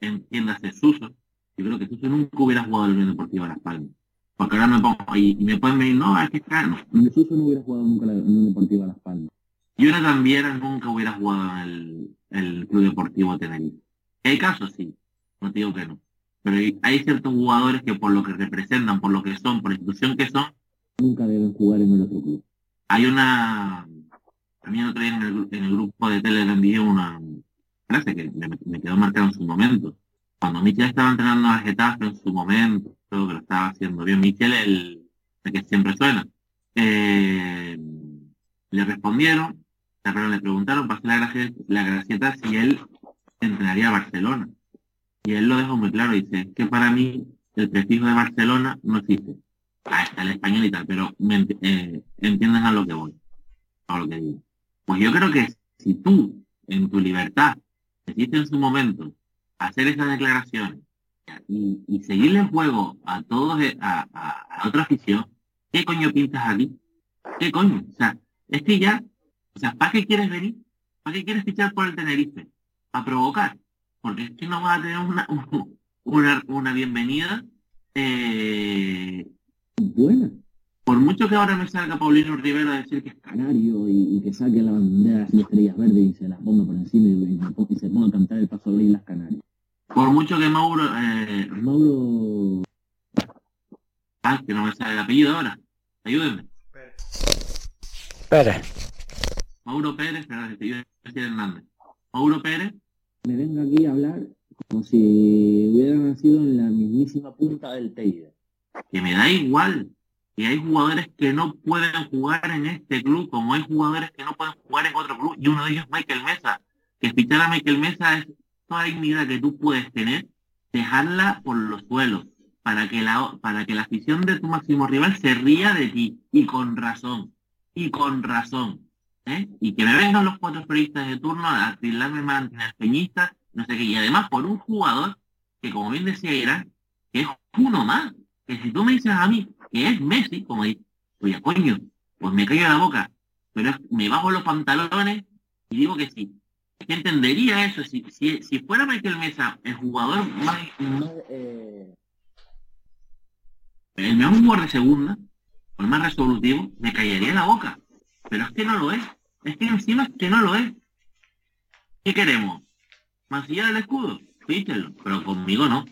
B: entiéndase Suso, yo creo que Suso nunca hubiera jugado en el Unión Deportiva Las Palmas. Porque ahora me pongo y, me pueden venir, no, es que no. Suso no hubiera jugado nunca en la Unión Deportiva Las Palmas. Y una también nunca hubiera jugado en el, Club Deportivo Tenerife. Hay casos, sí, no digo que no. Pero hay, ciertos jugadores que por lo que representan, por lo que son, por la institución que son, nunca deben jugar en el otro club. Hay una, también otro día en el, en el grupo de tele le envié una frase que me, quedó marcada en su momento. Cuando Michel estaba entrenando a Getafe en su momento, creo que lo estaba haciendo bien. Michel, el, el que siempre suena. Eh, le respondieron, le preguntaron para hacer la, gracieta si él entrenaría a Barcelona. Y él lo dejó muy claro, dice, que para mí el prestigio de Barcelona no existe. Está el español y tal, pero me, eh, entiendan a lo que voy, a lo que digo. Pues yo creo que si tú, en tu libertad, decidiste en su momento hacer esas declaraciones y, y seguirle el juego a todos, eh, a, a, a otra afición, ¿qué coño pintas aquí? ¿Qué coño? O sea, es que ya, o sea, ¿para qué quieres venir? ¿Para qué quieres fichar por el Tenerife? ¿A provocar? Porque es que no vas a tener una, una, una bienvenida eh, buena. Por mucho que ahora me salga Paulino Rivera a decir que es canario y, que saque la bandera y estrellas verdes y se las ponga por encima y, se ponga a cantar el paso de las Canarias. Por mucho que Mauro, eh, Mauro... Ah, que no me sale el apellido ahora. Ayúdenme.
C: Pérez.
B: Mauro Pérez, decir Hernández. Mauro Pérez. Me vengo aquí a hablar como si hubiera nacido en la mismísima punta del Teide. Que me da igual que hay jugadores que no pueden jugar en este club, como hay jugadores que no pueden jugar en otro club, y uno de ellos es Michael Mesa. Que fichar a Michael Mesa es toda dignidad que tú puedes tener, dejarla por los suelos, para que la, para que la afición de tu máximo rival se ría de ti, y con razón y con razón. ¿eh? Y que me vengan los cuatro periodistas de turno a tildarme más peñista, no sé qué, y además por un jugador que como bien decía Irán, que es uno más, que si tú me dices a mí que es Messi, como dices, oye coño, pues me caigo la boca, pero me bajo los pantalones y digo que sí.
D: que entendería eso. Si, si, si fuera Michael Mesa el jugador más, más,
B: Eh,
D: el mejor de segunda, más resolutivo, me callaría la boca. Pero es que no lo es. Es que encima es que no lo es. ¿Qué queremos? ¿Mancillar el escudo? Fíjenlo, pero conmigo no.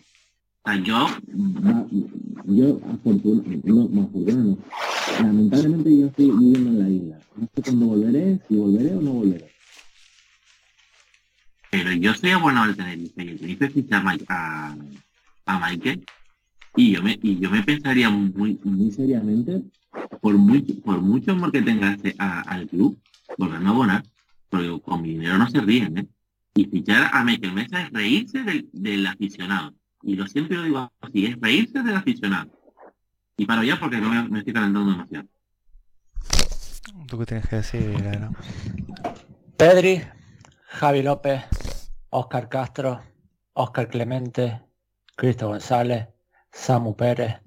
D: Yo,
B: yo, afortunadamente. Lamentablemente yo estoy viviendo en la isla. No sé cuándo volveré, si volveré o no volveré.
D: pero yo soy abonado al Tenerife a, a Michael y yo me, y yo me pensaría muy, muy seriamente, por muy, por mucho amor que tenga este a- al club, volverme a abonar, porque con mi dinero no se ríen, ¿eh? Y fichar a Michael Mesa es reírse del, del aficionado. Y lo siempre lo digo así, es reírse del aficionado. Y paro ya porque no me, me estoy calentando demasiado.
A: ¿Tú qué tienes que decir?
C: Pedri, Javi López, Oscar Castro, Oscar Clemente, Cristo González, Samu Pérez,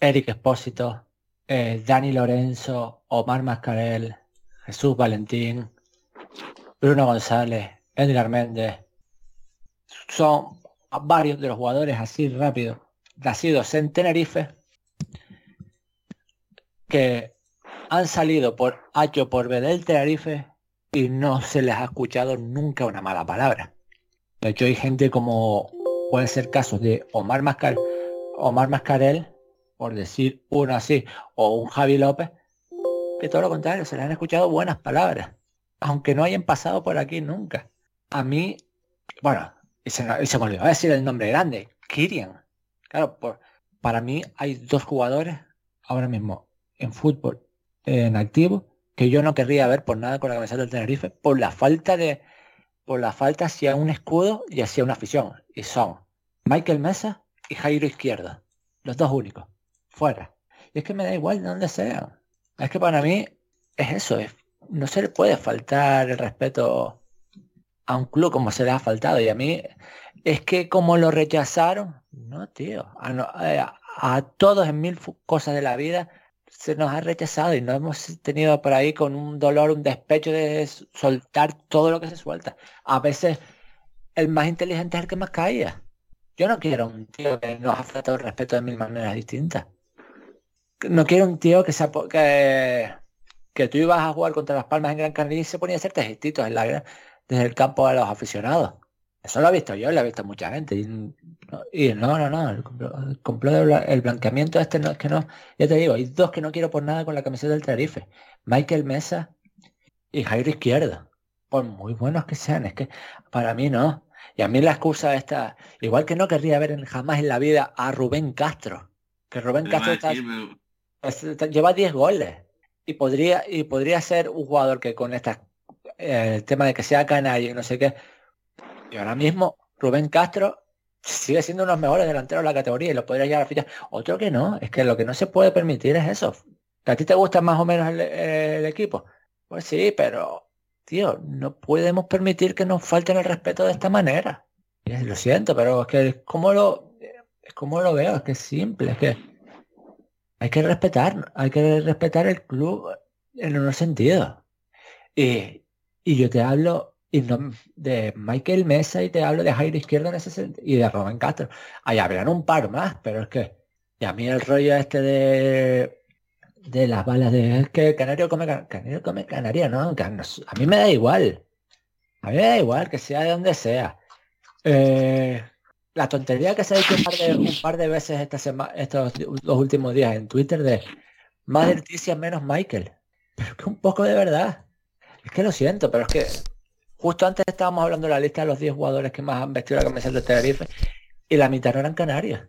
C: Eric Espósito, eh, Dani Lorenzo, Omar Mascarel, Jesús Valentín, Bruno González, Edgar Méndez. Son varios de los jugadores así rápido, nacidos en Tenerife, que han salido por H o por B del Tenerife y no se les ha escuchado nunca una mala palabra. De hecho, hay gente como puede ser casos de Omar Mascar Omar Mascarel, por decir uno así, o un Javi López, que todo lo contrario, se les han escuchado buenas palabras, aunque no hayan pasado por aquí nunca. A mí, bueno, y se, y se me olvidó decir el nombre grande, Kirian. Claro, por, para mí hay dos jugadores ahora mismo en fútbol en activo que yo no querría ver por nada con la camiseta del Tenerife por la falta de por la falta hacia un escudo y hacia una afición y son Michael Mesa y Jairo Izquierdo los dos únicos fuera y es que me da igual de donde sean es que para mí es eso es, no se le puede faltar el respeto a un club como se le ha faltado y a mí es que como lo rechazaron no tío a, no- a todos en mil cosas de la vida se nos ha rechazado y nos hemos tenido por ahí con un dolor, un despecho de soltar todo lo que se suelta. A veces el más inteligente es el que más caía. Yo no quiero un tío que nos ha faltado el respeto de mil maneras distintas. No quiero un tío que se apo- que, que tú ibas a jugar contra las palmas en Gran Canaria y se ponía a hacerte gestitos en la, desde el campo a los aficionados. Eso lo he visto yo, lo he visto mucha gente. Y, no- y no, no, no, el complot, el blanqueamiento este no es que no, ya te digo, hay dos que no quiero por nada con la camiseta del Tenerife. Michael Mesa y Jairo Izquierdo. Por muy buenos que sean, es que para mí no. Y a mí la excusa esta, igual que no querría ver en- jamás en la vida a Rubén Castro. Que Rubén Castro está-
D: decir, pero-
C: es- está- lleva 10 goles. Y podría, y podría ser un jugador que con esta, eh, el tema de que sea canario y no sé qué. Y ahora mismo Rubén Castro sigue siendo uno de los mejores delanteros de la categoría y lo podría llegar a fichar. Otro que no, es que lo que no se puede permitir es eso. ¿Que a ti te gusta más o menos el, equipo? Pues sí, pero, tío, no podemos permitir que nos falten el respeto de esta manera. Es- Lo siento, pero es que es como lo, es como lo veo, es que es simple, es que hay que respetar, hay que respetar el club en unos sentidos. Y, y yo te hablo y no- de Michael Mesa y te hablo de Jairo Izquierdo en ese sentido y de Rubén Castro. Ahí habrán un par más, pero es que y a mí el rollo este de de las balas de es que Canario come can- Canario come Canaria, ¿no? A mí me da igual. A mí me da igual que sea de donde sea. Eh, la tontería que se ha dicho un par de, un par de veces esta semana, estos dos últimos días en Twitter de más Leticia menos Michael. Pero es que un poco de verdad. Es que lo siento, pero es que justo antes estábamos hablando de la lista de los 10 jugadores que más han vestido la camiseta de Tenerife y la mitad no eran canarios.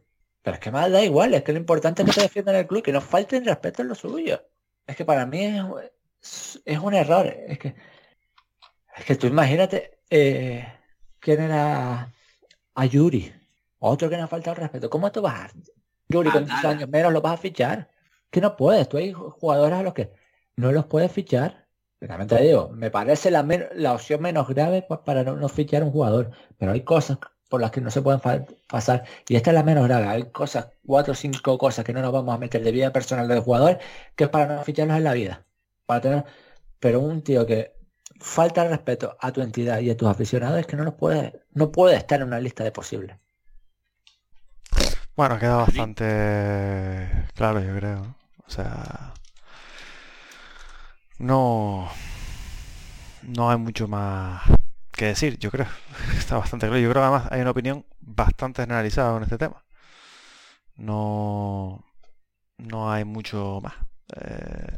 C: Pero es que más da igual, es que lo importante es que te defiendan el club, que no falten respeto en lo suyo. Es que para mí es, es un error. Es que, es que tú imagínate eh, quién era a Yuri, otro que no ha faltado el respeto. ¿Cómo tú vas a Yuri con tus años menos lo vas a fichar? Que no puedes, tú hay jugadores a los que no los puedes fichar. Realmente te digo, me parece la, la opción menos grave pa- para no, no fichar un jugador, pero hay cosas por las que no se pueden pasar y esta es la menos grave. Hay cosas, cuatro o cinco cosas que no nos vamos a meter de vida personal del jugador que es para no ficharlos en la vida. Para tener, pero un tío que falta de respeto a tu entidad y a tus aficionados es que no los puede, no puede estar en una lista de posibles.
A: Bueno, queda bastante claro, yo creo. O sea, no, no hay mucho más que decir, yo creo. Está bastante claro. Yo creo que además hay una opinión bastante generalizada en este tema. No, no hay mucho más. Eh,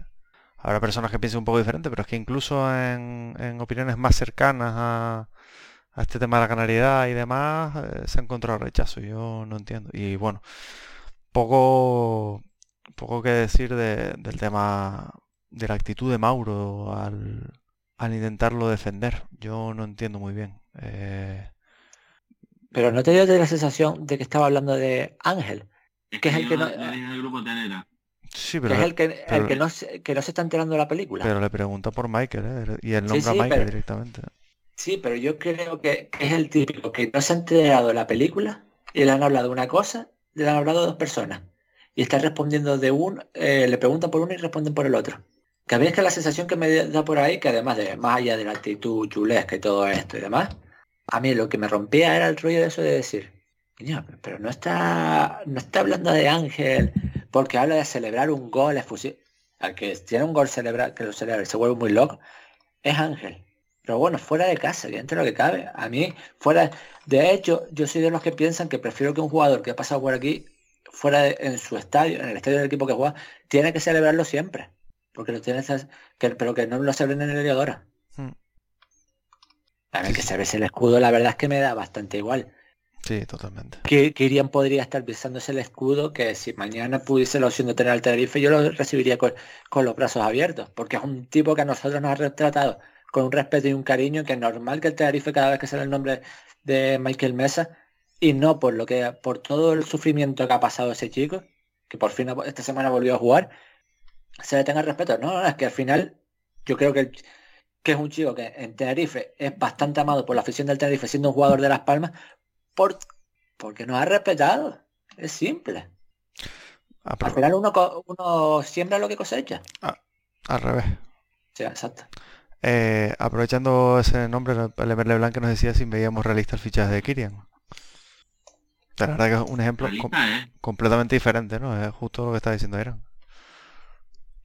A: habrá personas que piensen un poco diferente, pero es que incluso en, en opiniones más cercanas a, a este tema de la canariedad y demás, eh, se ha encontrado rechazo. Yo no entiendo. Y bueno, poco, poco que decir de- del tema de la actitud de Mauro al, al intentarlo defender. Yo no entiendo muy bien. Eh,
C: Pero no te dio la sensación de que estaba hablando de Ángel,
D: Es
C: Que es el que no-
D: grupo telera.
A: Sí,
C: que
A: pero,
C: es el que, el
A: pero-
C: que, no se, que no se está enterando de la película.
A: pero le pregunta por Michael, ¿eh? Y él nombra
C: sí,
A: a Michael
C: pero-
A: directamente.
C: Sí, pero yo creo que, que es el típico que no se ha enterado de la película y le han hablado una cosa, le han hablado dos personas. Y está respondiendo de un, eh, le preguntan por uno y responden por el otro. Que a mí es que la sensación que me da por ahí, que además de, más allá de la actitud chulesca y todo esto y demás, a mí lo que me rompía era el rollo de eso de decir, "Coño, pero no está, no está hablando de Ángel, porque habla de celebrar un gol efusivo. Al que tiene un gol celebrar, que lo celebra y se vuelve muy loco, es Ángel. Pero bueno, fuera de casa, y dentro de lo que cabe. A mí, fuera. De hecho, yo soy de los que piensan que prefiero que un jugador que ha pasado por aquí, fuera de- en su estadio, en el estadio del equipo que juega, tiene que celebrarlo siempre. Porque lo tienes que, pero que no lo celebren en el Heliodoro.
A: Hmm.
C: A
A: Sí,
C: que se ve el escudo, la verdad es que me da bastante igual.
A: Sí, totalmente.
C: Que Kirian podría estar pisándose el escudo, que si mañana pudiese la opción de tener al Tenerife, yo lo recibiría con, con los brazos abiertos, porque es un tipo que a nosotros nos ha retratado con un respeto y un cariño que es normal que el Tenerife cada vez que sale el nombre de Michael Mesa, y no por lo que, por todo el sufrimiento que ha pasado ese chico, que por fin esta semana volvió a jugar, se le tenga respeto. No, es que al final yo creo que, que es un chico que en Tenerife es bastante amado por la afición del Tenerife, siendo un jugador de Las Palmas, por, porque nos ha respetado. Es simple. Al
A: Apro-
C: final uno, uno siembra lo que cosecha.
A: al revés.
C: Sí, exacto.
A: Eh, aprovechando ese nombre, el Emerle Blanc que nos decía si veíamos realista el fichaje de Kirian. La verdad que es un ejemplo com-
D: ¿eh?
A: completamente diferente, ¿no? Es justo lo que está diciendo Irán.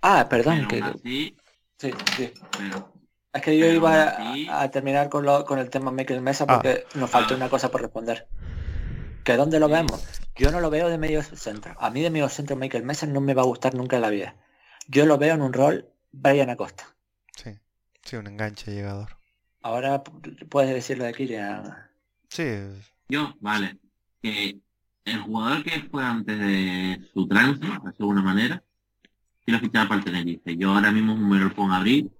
C: Ah, perdón,
D: Pero
C: que
D: aún así,
C: sí, sí.
D: pero
C: Es que yo iba
D: aún
C: a, terminar con, lo- con el tema Michael Mesa
A: Ah.
C: porque nos falta
D: Ah.
C: una cosa por responder. ¿Que dónde lo
D: Sí.
C: vemos? Yo no lo veo de medio centro. A mí de medio centro Michael Mesa no me va a gustar nunca en la vida. Yo lo veo en un rol Brian Acosta.
A: Sí, sí, un enganche llegador.
C: Ahora puedes decirlo de Kirian.
A: Sí,
D: yo, vale. Que el jugador que fue antes de su trance, de alguna manera, si lo fichaba para el Tenerife. Yo ahora mismo me lo pongo a abrir y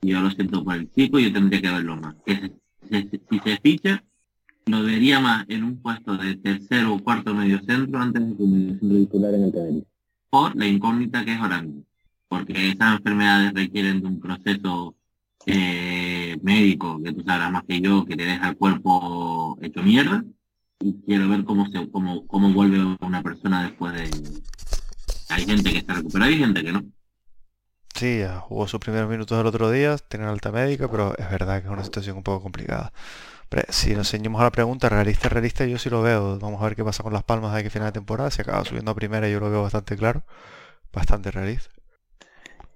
D: yo lo siento por el chico yo tendría que verlo más. Se- se- si se ficha, lo vería más en un puesto de tercero o cuarto medio centro antes de que medio centro titular en el Tenerife. Por la incógnita que es mismo. Porque esas enfermedades requieren de un proceso eh, médico, que tú sabrás más que yo, que te deja el cuerpo hecho mierda. Y quiero ver cómo se cómo, cómo vuelve una persona después de... Hay gente que está recuperada y gente que no.
A: Sí, ya jugó sus primeros minutos el otro día, tiene alta médica, pero es verdad que es una situación un poco complicada. Pero si nos ceñimos a la pregunta, realista, realista, yo sí lo veo. Vamos a ver qué pasa con las palmas de aquí final de temporada. Si acaba subiendo a primera, yo lo veo bastante claro. Bastante realista.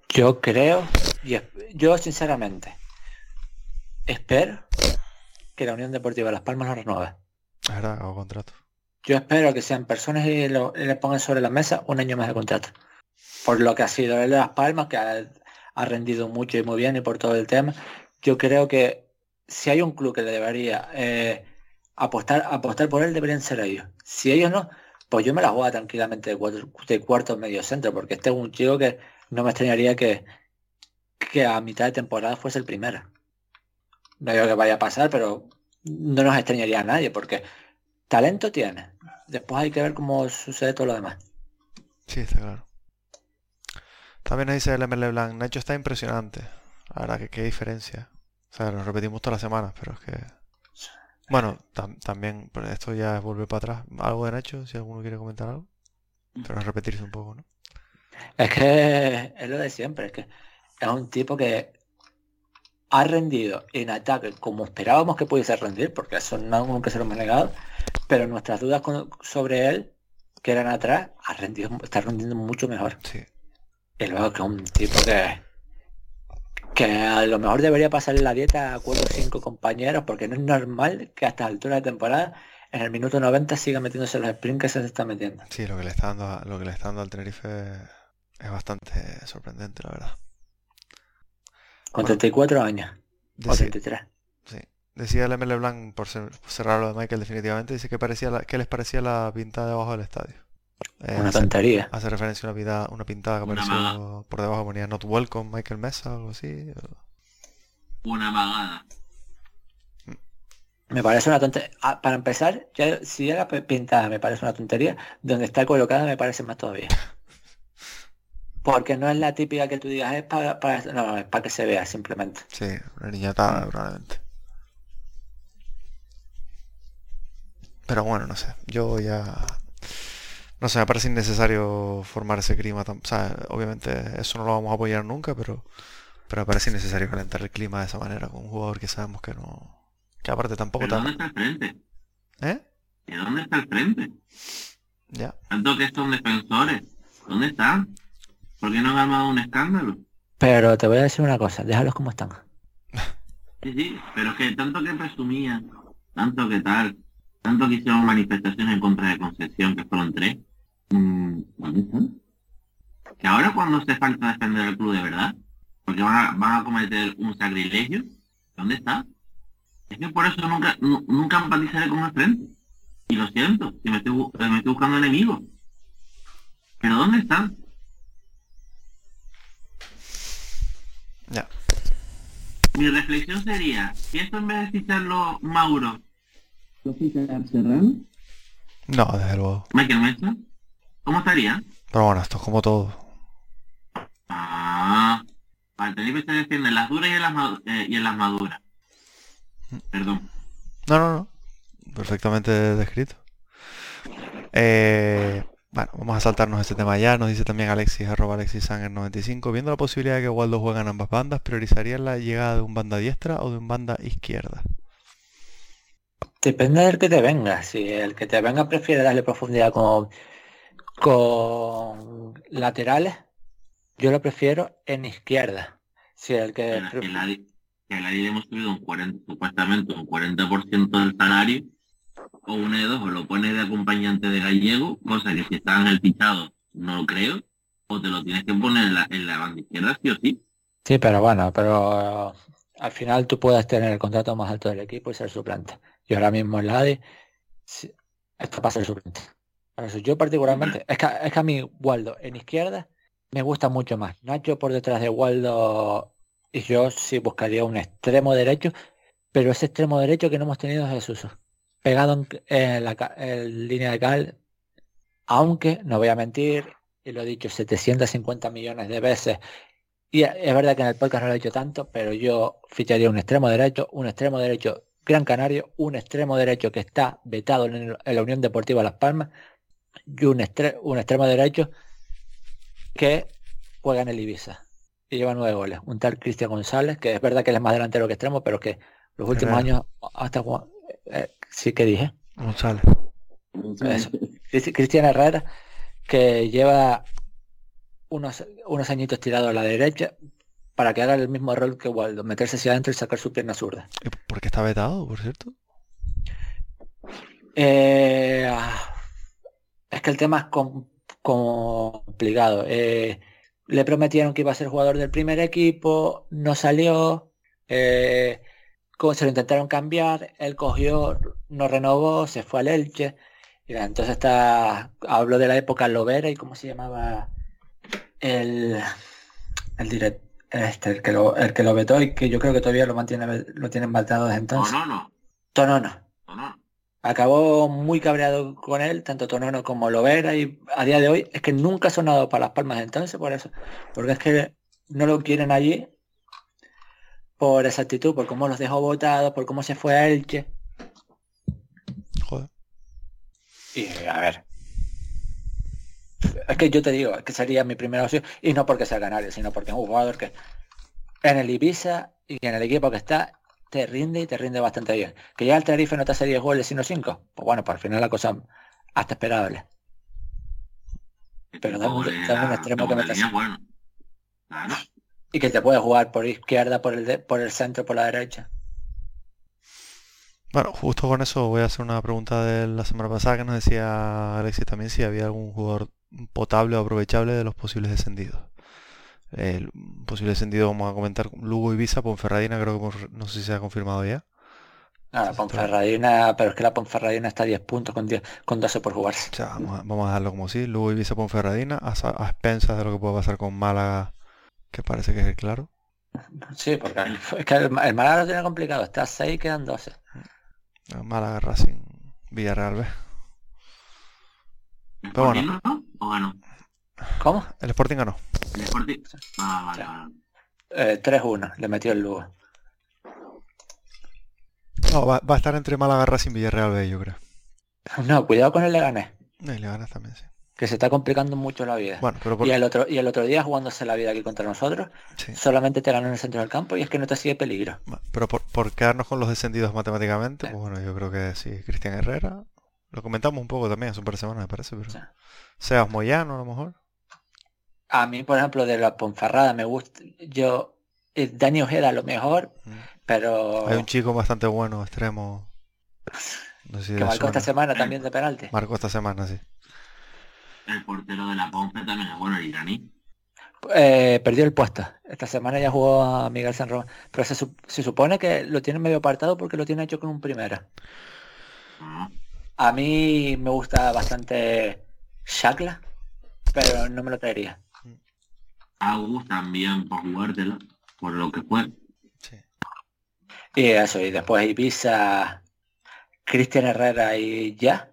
C: Yo creo, y yo sinceramente, espero que la Unión Deportiva Las Palmas lo renueve.
A: Es verdad, hago contrato.
C: Yo espero que sean personas y, lo- y le pongan sobre la mesa un año más de contrato. Por lo que ha sido el de Las Palmas, que ha, rendido mucho y muy bien y por todo el tema. Yo creo que si hay un club que debería eh, apostar, apostar por él, deberían ser ellos. Si ellos no, pues yo me la juego tranquilamente de, cuatro, de cuarto medio centro, porque este es un chico que no me extrañaría que, que a mitad de temporada fuese el primero. No digo que vaya a pasar, pero no nos extrañaría a nadie, porque talento tiene. Después hay que ver cómo sucede todo lo demás.
A: Sí, está claro. También nos dice el ML Blanc, Nacho está impresionante. La verdad que qué diferencia. O sea, lo repetimos todas las semanas, pero es que... Bueno, tam- también, pero esto ya es volver para atrás. Algo de Nacho, si alguno quiere comentar algo. Pero es repetirse un poco, ¿no?
C: Es que es lo de siempre, es que es un tipo que ha rendido en ataque como esperábamos que pudiese rendir, porque eso no, nunca se lo hemos negado, pero nuestras dudas con- sobre él, que eran atrás, ha rendido, está rendiendo mucho mejor.
A: Sí.
C: Y luego que un tipo que que a lo mejor debería pasarle la dieta a cuatro o cinco compañeros, porque no es normal que a esta altura de temporada, en el minuto 90, siga metiéndose los sprints que se está metiendo.
A: Sí, lo que le está dando, a- lo que le está dando al Tenerife es bastante sorprendente, la verdad.
C: Con
A: Bueno.
C: 34 años, o 33.
A: sí. Decía el ML Blanc, por cer- por cerrar lo de Michael definitivamente, dice que parecía la- que les parecía la pintada debajo del estadio. Eh,
C: Una
A: hace,
C: tontería.
A: hace referencia a una, pintada, una pintada que
B: Una
A: apareció
B: maga.
A: por debajo, ponía Not Welcome Michael Mesa o algo así.
B: Una magada.
C: Me parece una tontería. Para empezar, ya, si ya la pintada me parece una tontería, donde está colocada me parece más todavía. Porque no es la típica que tú digas, es para, para- no, es para que se vea simplemente.
A: Sí, una niñatada probablemente. Pero bueno, no sé. Yo ya... No sé, me parece innecesario formar ese clima. O sea, obviamente eso no lo vamos a apoyar nunca, pero, pero me parece innecesario calentar el clima de esa manera con un jugador que sabemos que no... Que aparte tampoco
B: ¿Pero dónde
A: tan...
B: está el frente?
A: ¿Eh?
B: ¿Y dónde está el frente?
A: Ya.
B: Tanto que son defensores. ¿Dónde están? ¿Por qué no han armado un escándalo?
C: Pero te voy a decir una cosa, déjalos como están.
B: Sí, sí, pero es que tanto que presumían, tanto que tal, tanto que hicieron manifestaciones en contra de Concepción, que fueron tres. Mm, ¿Dónde están? Que ahora cuando hace falta defender al club de verdad, porque van a, van a cometer un sacrilegio, ¿dónde está? Es que por eso nunca, nu- nunca empatizaré con el frente. Y lo siento, si me estoy, bu- eh, me estoy buscando enemigos. Pero ¿dónde están?
A: Ya.
B: Mi reflexión sería, si esto en vez de ficharlo Mauro, lo ficha Serrano,
A: No, desde luego.
B: Michael Mesa, ¿cómo estaría?
A: Pero bueno, esto es como todo.
B: Ah, Tenerife se defiende en las duras y en las, madu- eh, y en las maduras. Perdón.
A: No, no, no. Perfectamente descrito. Eh, bueno, vamos a saltarnos este tema ya. Nos dice también Alexis, arroba Alexis Sanger 95. Viendo la posibilidad de que Waldo juegue en ambas bandas, ¿priorizaría la llegada de un banda diestra o de un banda izquierda?
C: Depende del que te venga. Si el que te venga prefiere darle profundidad con, con laterales, yo lo prefiero en izquierda. Si el que...
B: Que en la liga hemos subido un 40, supuestamente un 40% del salario, o una de dos, o lo pones de acompañante de gallego, cosa que si está en el fichado no lo creo, o te lo tienes que poner en la, en la banda izquierda sí o sí.
C: Sí, pero bueno, pero eh, al final tú puedes tener el contrato más alto del equipo y ser suplente. Y ahora mismo en la ADI, esto pasa el suplente. Eso yo particularmente, es que, es que a mí Waldo en izquierda me gusta mucho más. Nacho por detrás de Waldo y yo sí buscaría un extremo derecho, pero ese extremo derecho que no hemos tenido es Jesús. Pegado en, en la en línea de cal, aunque no voy a mentir, y lo he dicho 750 millones de veces, y es verdad que en el podcast no lo he dicho tanto, pero yo ficharía un extremo derecho, un extremo derecho Gran Canario, un extremo derecho que está vetado en, el- en la Unión Deportiva Las Palmas y un, un extremo derecho que juega en el Ibiza y lleva nueve goles. Un tal Cristian González, que es verdad que él es más delantero que extremo, pero que los últimos años hasta eh, sí que dije.
A: González.
C: Eso. Cristian Herrera, que lleva unos, unos añitos tirado a la derecha para que haga el mismo rol que Waldo, meterse hacia adentro y sacar su pierna zurda.
A: ¿Y ¿Por qué está vetado, por cierto?
C: Eh, ah, es que el tema es com- complicado. Eh, le prometieron que iba a ser jugador del primer equipo, no salió. eh, se lo intentaron cambiar, él cogió, no renovó, se fue al Elche. Y entonces está, hablo de la época Lovera y cómo se llamaba el, el direct, este, el que lo, el que lo vetó y que yo creo que todavía lo mantiene, lo tienen matado desde entonces.
B: no, no,
C: Tonono.
B: no, no.
C: Acabó muy cabreado con él, tanto Tonono como Lovera, y a día de hoy es que nunca ha sonado para las palmas entonces por eso. Porque es que no lo quieren allí por esa actitud, por cómo los dejó votados, por cómo se fue a Elche.
A: Joder.
C: Y a ver. Es que yo te digo, es que sería mi primera opción, y no porque sea canario, sino porque es un jugador que en el Ibiza y en el equipo que está te rinde y te rinde bastante bien. Que ya el Tenerife no te hace 10 goles sino 5. Pues bueno, por al final la cosa hasta esperable. Pero dame un,
D: Goles,
C: dame un
D: la-
C: extremo que metas.
D: bueno. Claro.
C: Y que te puede jugar por izquierda, por el, de- por el centro, por la derecha.
A: Bueno, justo con eso voy a hacer una pregunta de la semana pasada que nos decía Alexis también si había algún jugador potable o aprovechable de los posibles descendidos. El posible descendido vamos a comentar Lugo Ibiza, Ponferradina, creo que no sé si se ha confirmado ya.
C: Ah, la Ponferradina, pero es que la Ponferradina está a 10 puntos con 10, con 12 por jugarse.
A: O sea, vamos a, vamos a dejarlo como sí. Lugo Ibiza, Ponferradina, a, a expensas de lo que pueda pasar con Málaga, que parece que es el claro.
C: Sí, porque el- es que el, el Málaga lo tiene complicado. Está a 6 quedan 12.
A: Málaga, Racing, Villarreal, ¿ves?
D: ¿El
A: Pero bueno.
C: ¿Cómo?
A: El Sporting ganó.
D: ¿El Sporting? Ah, vale, vale.
C: Eh, 3-1, le metió el Lugo.
A: No, va, va a estar entre Málaga, Racing, Villarreal, ¿ves? Yo creo.
C: No, cuidado con el Leganés,
A: Y le ganas también, sí.
C: que se está complicando mucho la vida.
A: Bueno, pero por...
C: Y el otro y el otro día jugándose la vida aquí contra nosotros,
A: sí.
C: solamente te ganó en el centro del campo y es que no te sigue peligro.
A: Bueno, Pero por, por quedarnos con los descendidos matemáticamente, pues bueno, yo creo que sí, Cristian Herrera. Lo comentamos un poco también hace un par de semanas, me parece, pero...
C: Sí.
A: Sebas Moyano, a lo mejor.
C: A mí, por ejemplo, de la Ponferrada me gusta. Yo, eh, Dani Ojeda a lo mejor,
A: Mm.
C: pero
A: Hay un chico bastante bueno, extremo. No sé si
C: que marcó esta semana también de penalti.
A: Marcó esta semana, sí.
D: El portero de la Ponce también es bueno, el iraní.
C: Eh, perdió el puesto. Esta semana ya jugó a Miguel San Román. Pero se, se supone que lo tiene medio apartado porque lo tiene hecho con un primera.
D: Ah,
C: A mí me gusta bastante Shakla, pero no me lo traería.
D: Agus también por jugártela, por lo que fue.
A: Sí.
C: Y eso, y después Ibiza, Cristian Herrera y ya.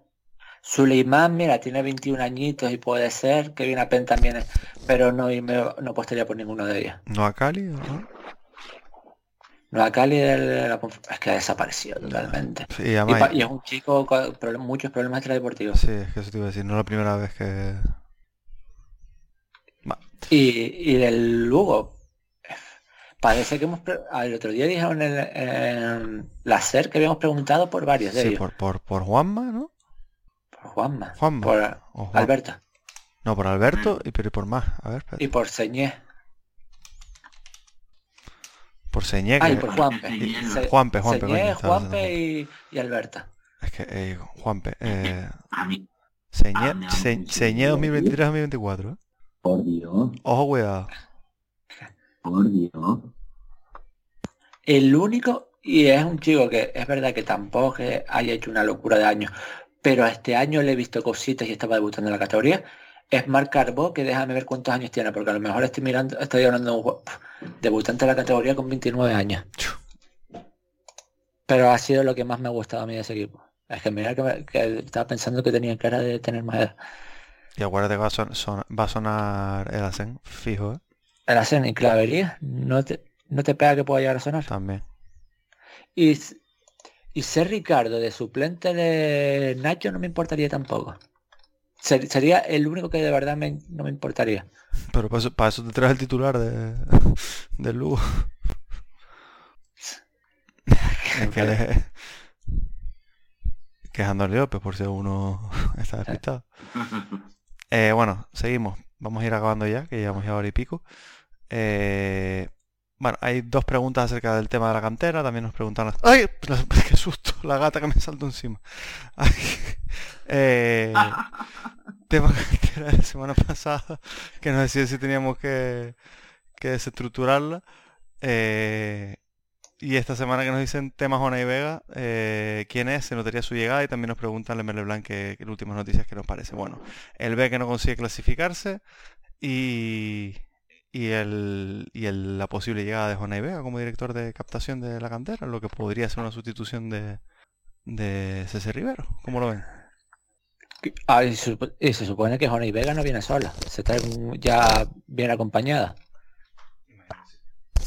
C: Suleiman, mira, tiene 21 añitos y puede ser, que viene a Pen también, es- pero no, y me- no apostaría por ninguno de ellos.
A: ¿No a Cali? ¿no?
C: No, a Cali es que ha desaparecido totalmente.
A: Sí, y
C: Y,
A: además...
C: pa- y es un chico con muchos problemas extradeportivos.
A: Sí, es que eso te iba a decir, no es la primera vez que...
C: Y, y del Lugo, parece que hemos... El otro día dijeron en, en la SER que habíamos preguntado por varios de
A: Sí,
C: ellos.
A: por, por, por Juanma, ¿no?
C: Por Juanma.
A: Juanma.
C: Por
A: Juan-
C: Alberto.
A: No, por Alberto y pero y por más. A ver, espérate.
C: Y por Señé.
A: Por Señé,
C: Ah, y por Juanpe.
D: Y-
C: Se-
A: Juanpe, Juanpe,
C: Señé,
A: coño,
C: Juanpe y, y Alberto.
A: Es que, eh, Juanpe, eh,
D: A mí,
A: Señé,
D: Ah,
A: Se- Señé
B: miedo.
A: 2023-2024, ¿eh?
B: Por Dios,
A: Ojo, cuidado.
B: por Dios.
C: El único, y es un chico que es verdad que tampoco que haya hecho una locura de años, pero este año le he visto cositas y estaba debutando en la categoría, es Marc Carbó, que déjame ver cuántos años tiene, porque a lo mejor estoy mirando, estoy hablando de un jue- debutante de la categoría con 29 años. Pero ha sido lo que más me ha gustado a mí de ese equipo. Es que mira que, me- que estaba pensando que tenía cara de tener más edad.
A: Y acuérdate que va a, son- son- va a sonar el Asen, fijo, ¿eh?
C: El Asen y Clavería, no te, no te pega que pueda llegar a sonar.
A: También.
C: Y, y ser Ricardo de suplente de Nacho no me importaría tampoco. Ser- sería el único que de verdad me- no me importaría.
A: Pero para eso, para eso te traes el titular de, del Lugo. Es que él es- que es Andor López, por si uno está despistado. Eh, bueno, seguimos. Vamos a ir acabando ya, que llevamos ya hora y pico. Eh, bueno, hay dos preguntas acerca del tema de la cantera. También nos preguntaron... ¡Ay! ¡Qué susto! La gata que me saltó encima. Ay, eh, tema cantera de la semana pasada, que nos decía si teníamos que, que desestructurarla. Eh, y esta semana que nos dicen tema Jona y Vega, eh, quién es, se notaría su llegada y también nos preguntan Lemel Blanc que, que las últimas noticias que nos parece. Bueno, el B que no consigue clasificarse y, y, el, y el- la posible llegada de Jona y Vega como director de captación de la cantera, lo que podría ser una sustitución de, de César Rivero. ¿Cómo lo ven?
C: Y, y se supone que Jona y Vega no viene sola. Se un- ya viene acompañada.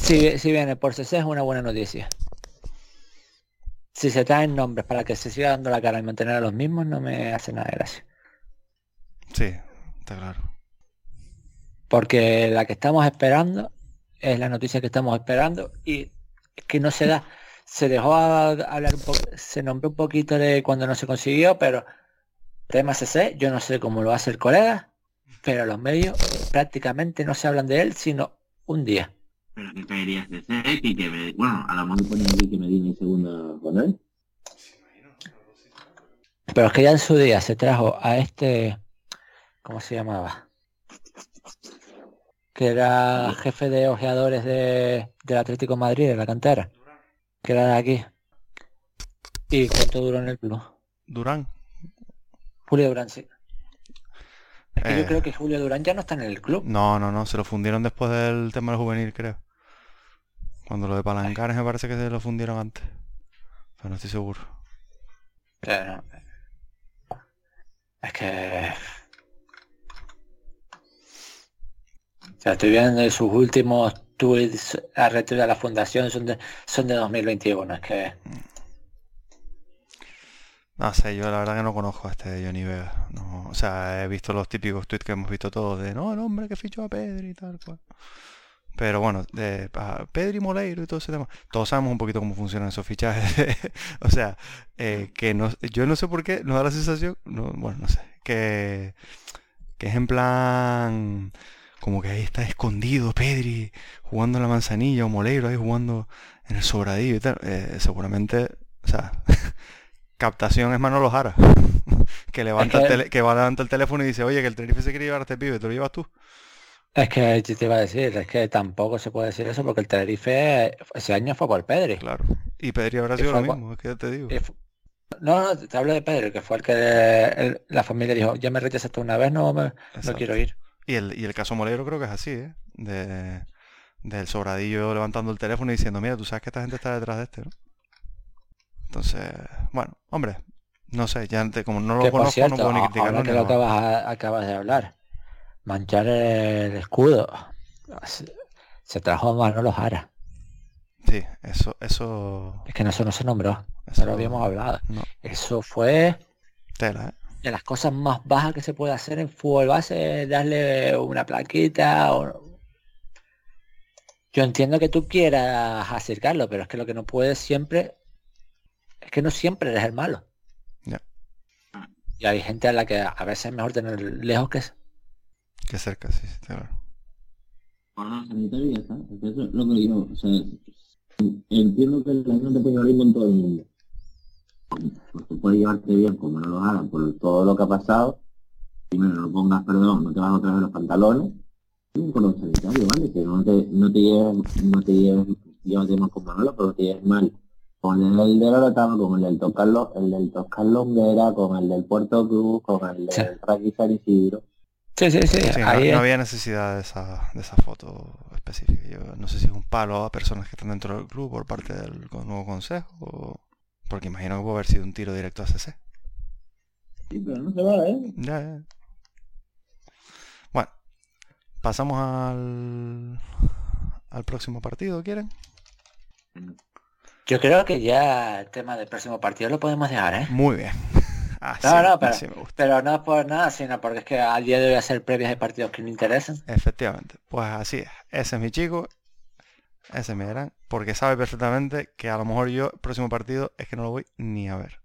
C: Si, si viene por CC es una buena noticia. Si se traen nombres para que se siga dando la cara y mantener a los mismos, no me hace nada de gracia.
A: Sí, está claro.
C: Porque la que estamos esperando es la noticia que estamos esperando y que no se da. Se dejó hablar un poco, se nombró un poquito de cuando no se consiguió, pero tema CC, yo no sé cómo lo hace el colega, pero los medios prácticamente no se hablan de él, sino un día.
D: Pero que caería CC y que me, bueno, a lo mejor ponen aquí que me di segunda con él.
C: Pero es que ya en su día se trajo a este, ¿cómo se llamaba? Que era jefe de ojeadores de, del Atlético de Madrid, de la cantera. Que era de aquí. ¿Y cuánto duró en el club?
A: Durán.
C: Julio Durán, sí. Es que yo
A: Eh.
C: creo que Julio Durán ya no está en el club.
A: No, no, no, se lo fundieron después del tema del juvenil, creo. Cuando lo de Palancares me parece que se lo fundieron antes. Pero no estoy seguro.
C: Pero, es que... O sea, estoy viendo sus últimos tweets a retiro de la fundación son de, son de 2021. Es que...
A: No sé, yo la verdad que no conozco a este Johnny Vega. No, o sea, he visto los típicos tweets que hemos visto todos de no, el hombre que fichó a Pedri y tal cual. Pero bueno, de a Pedri Moleiro y todo ese tema. Todos sabemos un poquito cómo funcionan esos fichajes. o sea, eh, que no, yo no sé por qué, nos da la sensación, no, bueno, no sé, que, que es en plan como que ahí está escondido Pedri jugando en la manzanilla o Moleiro ahí jugando en el sobradillo y tal. Eh, seguramente, o sea, captación es Manolo Jara. que levanta
C: Es
A: el
C: que-
A: tele- que va levanta el teléfono y dice, oye, que el Tenerife se quiere llevar a este pibe, ¿te lo llevas tú?
C: Es que yo te iba a decir, es que tampoco se puede decir eso porque el Tenerife ese año fue por Pedri.
A: Claro. Y Pedri habrá sido lo mismo, es que ya te digo.
C: No, no, te hablo de Pedri, que fue el que el- la familia dijo, ya me rechazaste una vez, no, me- no quiero ir.
A: Y el, y el caso Molero creo que es así, ¿eh? De, del sobradillo levantando el teléfono y diciendo, mira, tú sabes que esta gente está detrás de este, ¿no? Entonces, bueno, hombre, no sé, ya ante- como no lo
C: Que
A: conozco, no puedo ni criticarlo
C: ahora que lo acabas, acabas de hablar, manchar el escudo, se, se trajo a Manolo Jara.
A: Sí, eso, eso,
C: Es que eso no se nombró,
A: eso
C: no lo habíamos hablado.
A: no,
C: Eso fue
A: tela, ¿eh?
C: de las cosas más bajas que se puede hacer en fútbol base, darle una plaquita o... Yo entiendo que tú quieras acercarlo, pero es que lo que no puedes siempre que no siempre eres el malo.
A: Ya.
C: Y hay gente a la que a veces es mejor tener lejos que
A: Que cerca, sí, claro.
D: Cordón sanitario y ya está. Es que Eso es lo que digo. O sea, entiendo que la gente puede hablar con todo el mundo. Porque puede llevarte bien como no lo hagan por todo lo que ha pasado. Primero no pongas perdón, no te vas otra vez los pantalones. Y un cordón sanitario, ¿vale? Que no te, no te lleves, no te lleves, llévate más con Manolo, pero te lleves mal. Con el del de Lorotano, con el del Toscarlo, el del Toscar Longuera, con el del Puerto Cruz, con el
C: Sí.
D: del Raki San Isidro.
C: Sí, sí, sí.
A: Sí, no,
C: ahí
A: no
C: es-
A: había necesidad de esa, de esa foto específica. Yo no sé si es un palo a personas que están dentro del club por parte del nuevo consejo, o- porque imagino que puede haber sido un tiro directo a CC.
D: Sí, pero no se va, ¿eh?
A: Ya, ya. Bueno, pasamos al, al próximo partido, ¿quieren?
C: Yo creo que ya el tema del próximo partido lo podemos dejar, ¿eh?
A: Muy bien. Ah,
C: No,
A: sí,
C: no, pero-
A: sí me gusta.
C: Pero no por nada, sino porque es que al día de hoy hacer previas de partidos que no interesan.
A: Efectivamente, pues así es. Ese es mi chico, ese es mi gran, porque sabe perfectamente que a lo mejor yo, el próximo partido, es que no lo voy ni a ver.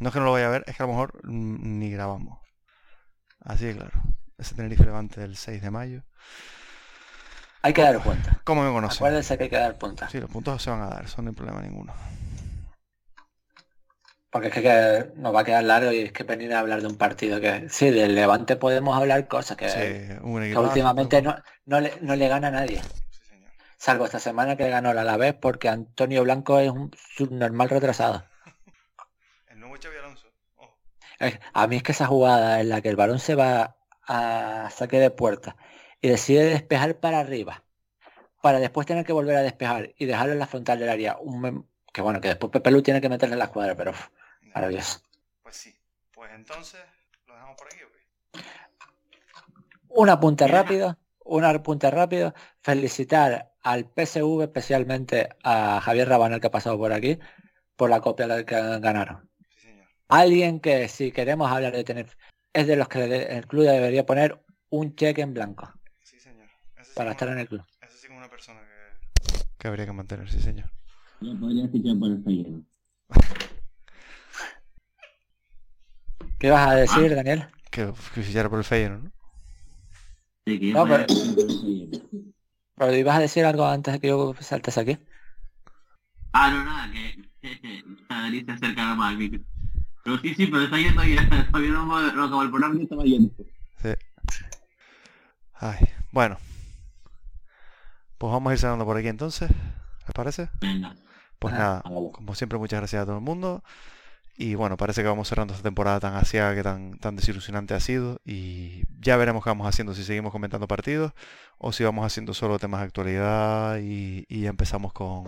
A: No es que no lo vaya a ver, es que a lo mejor ni grabamos. Así de claro. Ese Tenerife Levante el 6 de mayo.
C: Hay que dar cuenta.
A: ¿Cómo me conocen?
C: Acuérdense que hay que dar punta.
A: Sí, los puntos se van a dar, eso no hay problema ninguno.
C: Porque es que, que nos va a quedar largo y es que venir a hablar de un partido que... Sí, del Levante podemos hablar cosas que,
A: Sí, un
C: que
A: equipazo,
C: últimamente no, no, le, no le gana a nadie.
A: Sí, señor.
C: Salvo esta semana que ganó la Alavés porque Antonio Blanco es un subnormal retrasado.
A: El nuevo Xavi Alonso.
C: Eh, A mí es que esa jugada en la que el balón se va a saque de puerta y decide despejar para arriba, para después tener que volver a despejar y dejarlo en la frontal del área, un que bueno, que después Pepe Lu tiene que meterle en la cuadra, pero maravilloso.
A: Pues sí. Pues entonces, ¿lo dejamos por aquí o qué?
C: Un apunte rápido, un apunte rápido, felicitar al PSV, especialmente a Javier Rabanel que ha pasado por aquí, por la copia la que ganaron.
A: Sí, señor.
C: Alguien que si queremos hablar de tener, es de los que el club debería poner un cheque en blanco
A: Sí, sí
C: para
A: que
C: estar
A: es
C: en el club.
A: ese sí que es una persona que, que habría que mantener, sí señor.
B: Yo podría fichar por el Feyenoord.
C: ¿Qué vas a decir, Daniel?
A: Que, que fichara por el Feyenoord, ¿no?
D: Sí, que yo
C: No, pero-
B: Fichar por el Feyenoord.
C: Pero ibas a decir algo antes de que yo saltes aquí.
D: Ah, no, nada, que Madrid se acerca más al micro. Pero sí, sí, pero está yendo ya. Todavía no, no acabó el programa y estaba yendo.
A: Sí. Ay, bueno. Pues vamos a ir cerrando por aquí entonces, ¿les parece? Pues
C: Ah,
A: nada, como siempre muchas gracias a todo el mundo. Y bueno, parece que vamos cerrando esta temporada tan asiaga que tan, tan desilusionante ha sido. Y ya veremos qué vamos haciendo, si seguimos comentando partidos o si vamos haciendo solo temas de actualidad y, y empezamos con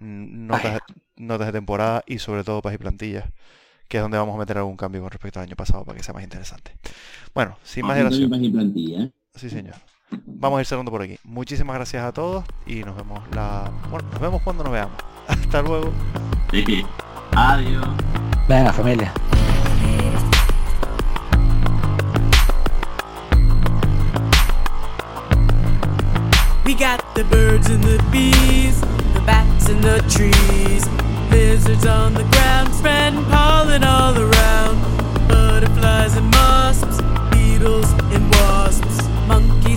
A: notas, notas de temporada y sobre todo pas y plantillas, que es donde vamos a meter algún cambio con respecto al año pasado para que sea más interesante. Bueno, sin más
B: Ojito,
A: dilación.
B: ¿eh?
A: Sí, señor. Vamos a ir cerrando por aquí. Muchísimas gracias a todos y nos vemos la... Bueno, nos vemos cuando nos veamos. Hasta luego.
D: Sí. Adiós.
C: Venga, familia.
E: We got the birds and the bees, the bats and the trees, lizards on the ground, spreading pollen all around. Butterflies and wasps, beetles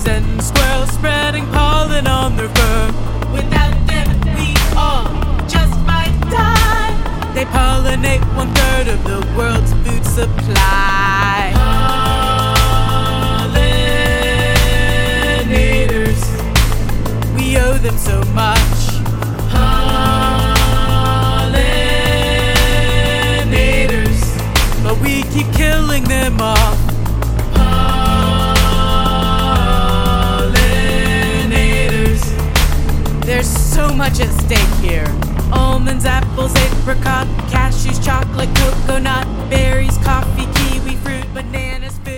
E: and squirrels spreading pollen on their fur. Without them, we all just might die. They pollinate one third of the world's food supply. Pollinators. We owe them so much. Pollinators, but we keep killing them off. There's so much at stake here. Almonds, apples, apricot, cashews, chocolate, coconut, berries, coffee, kiwi, fruit, bananas, food.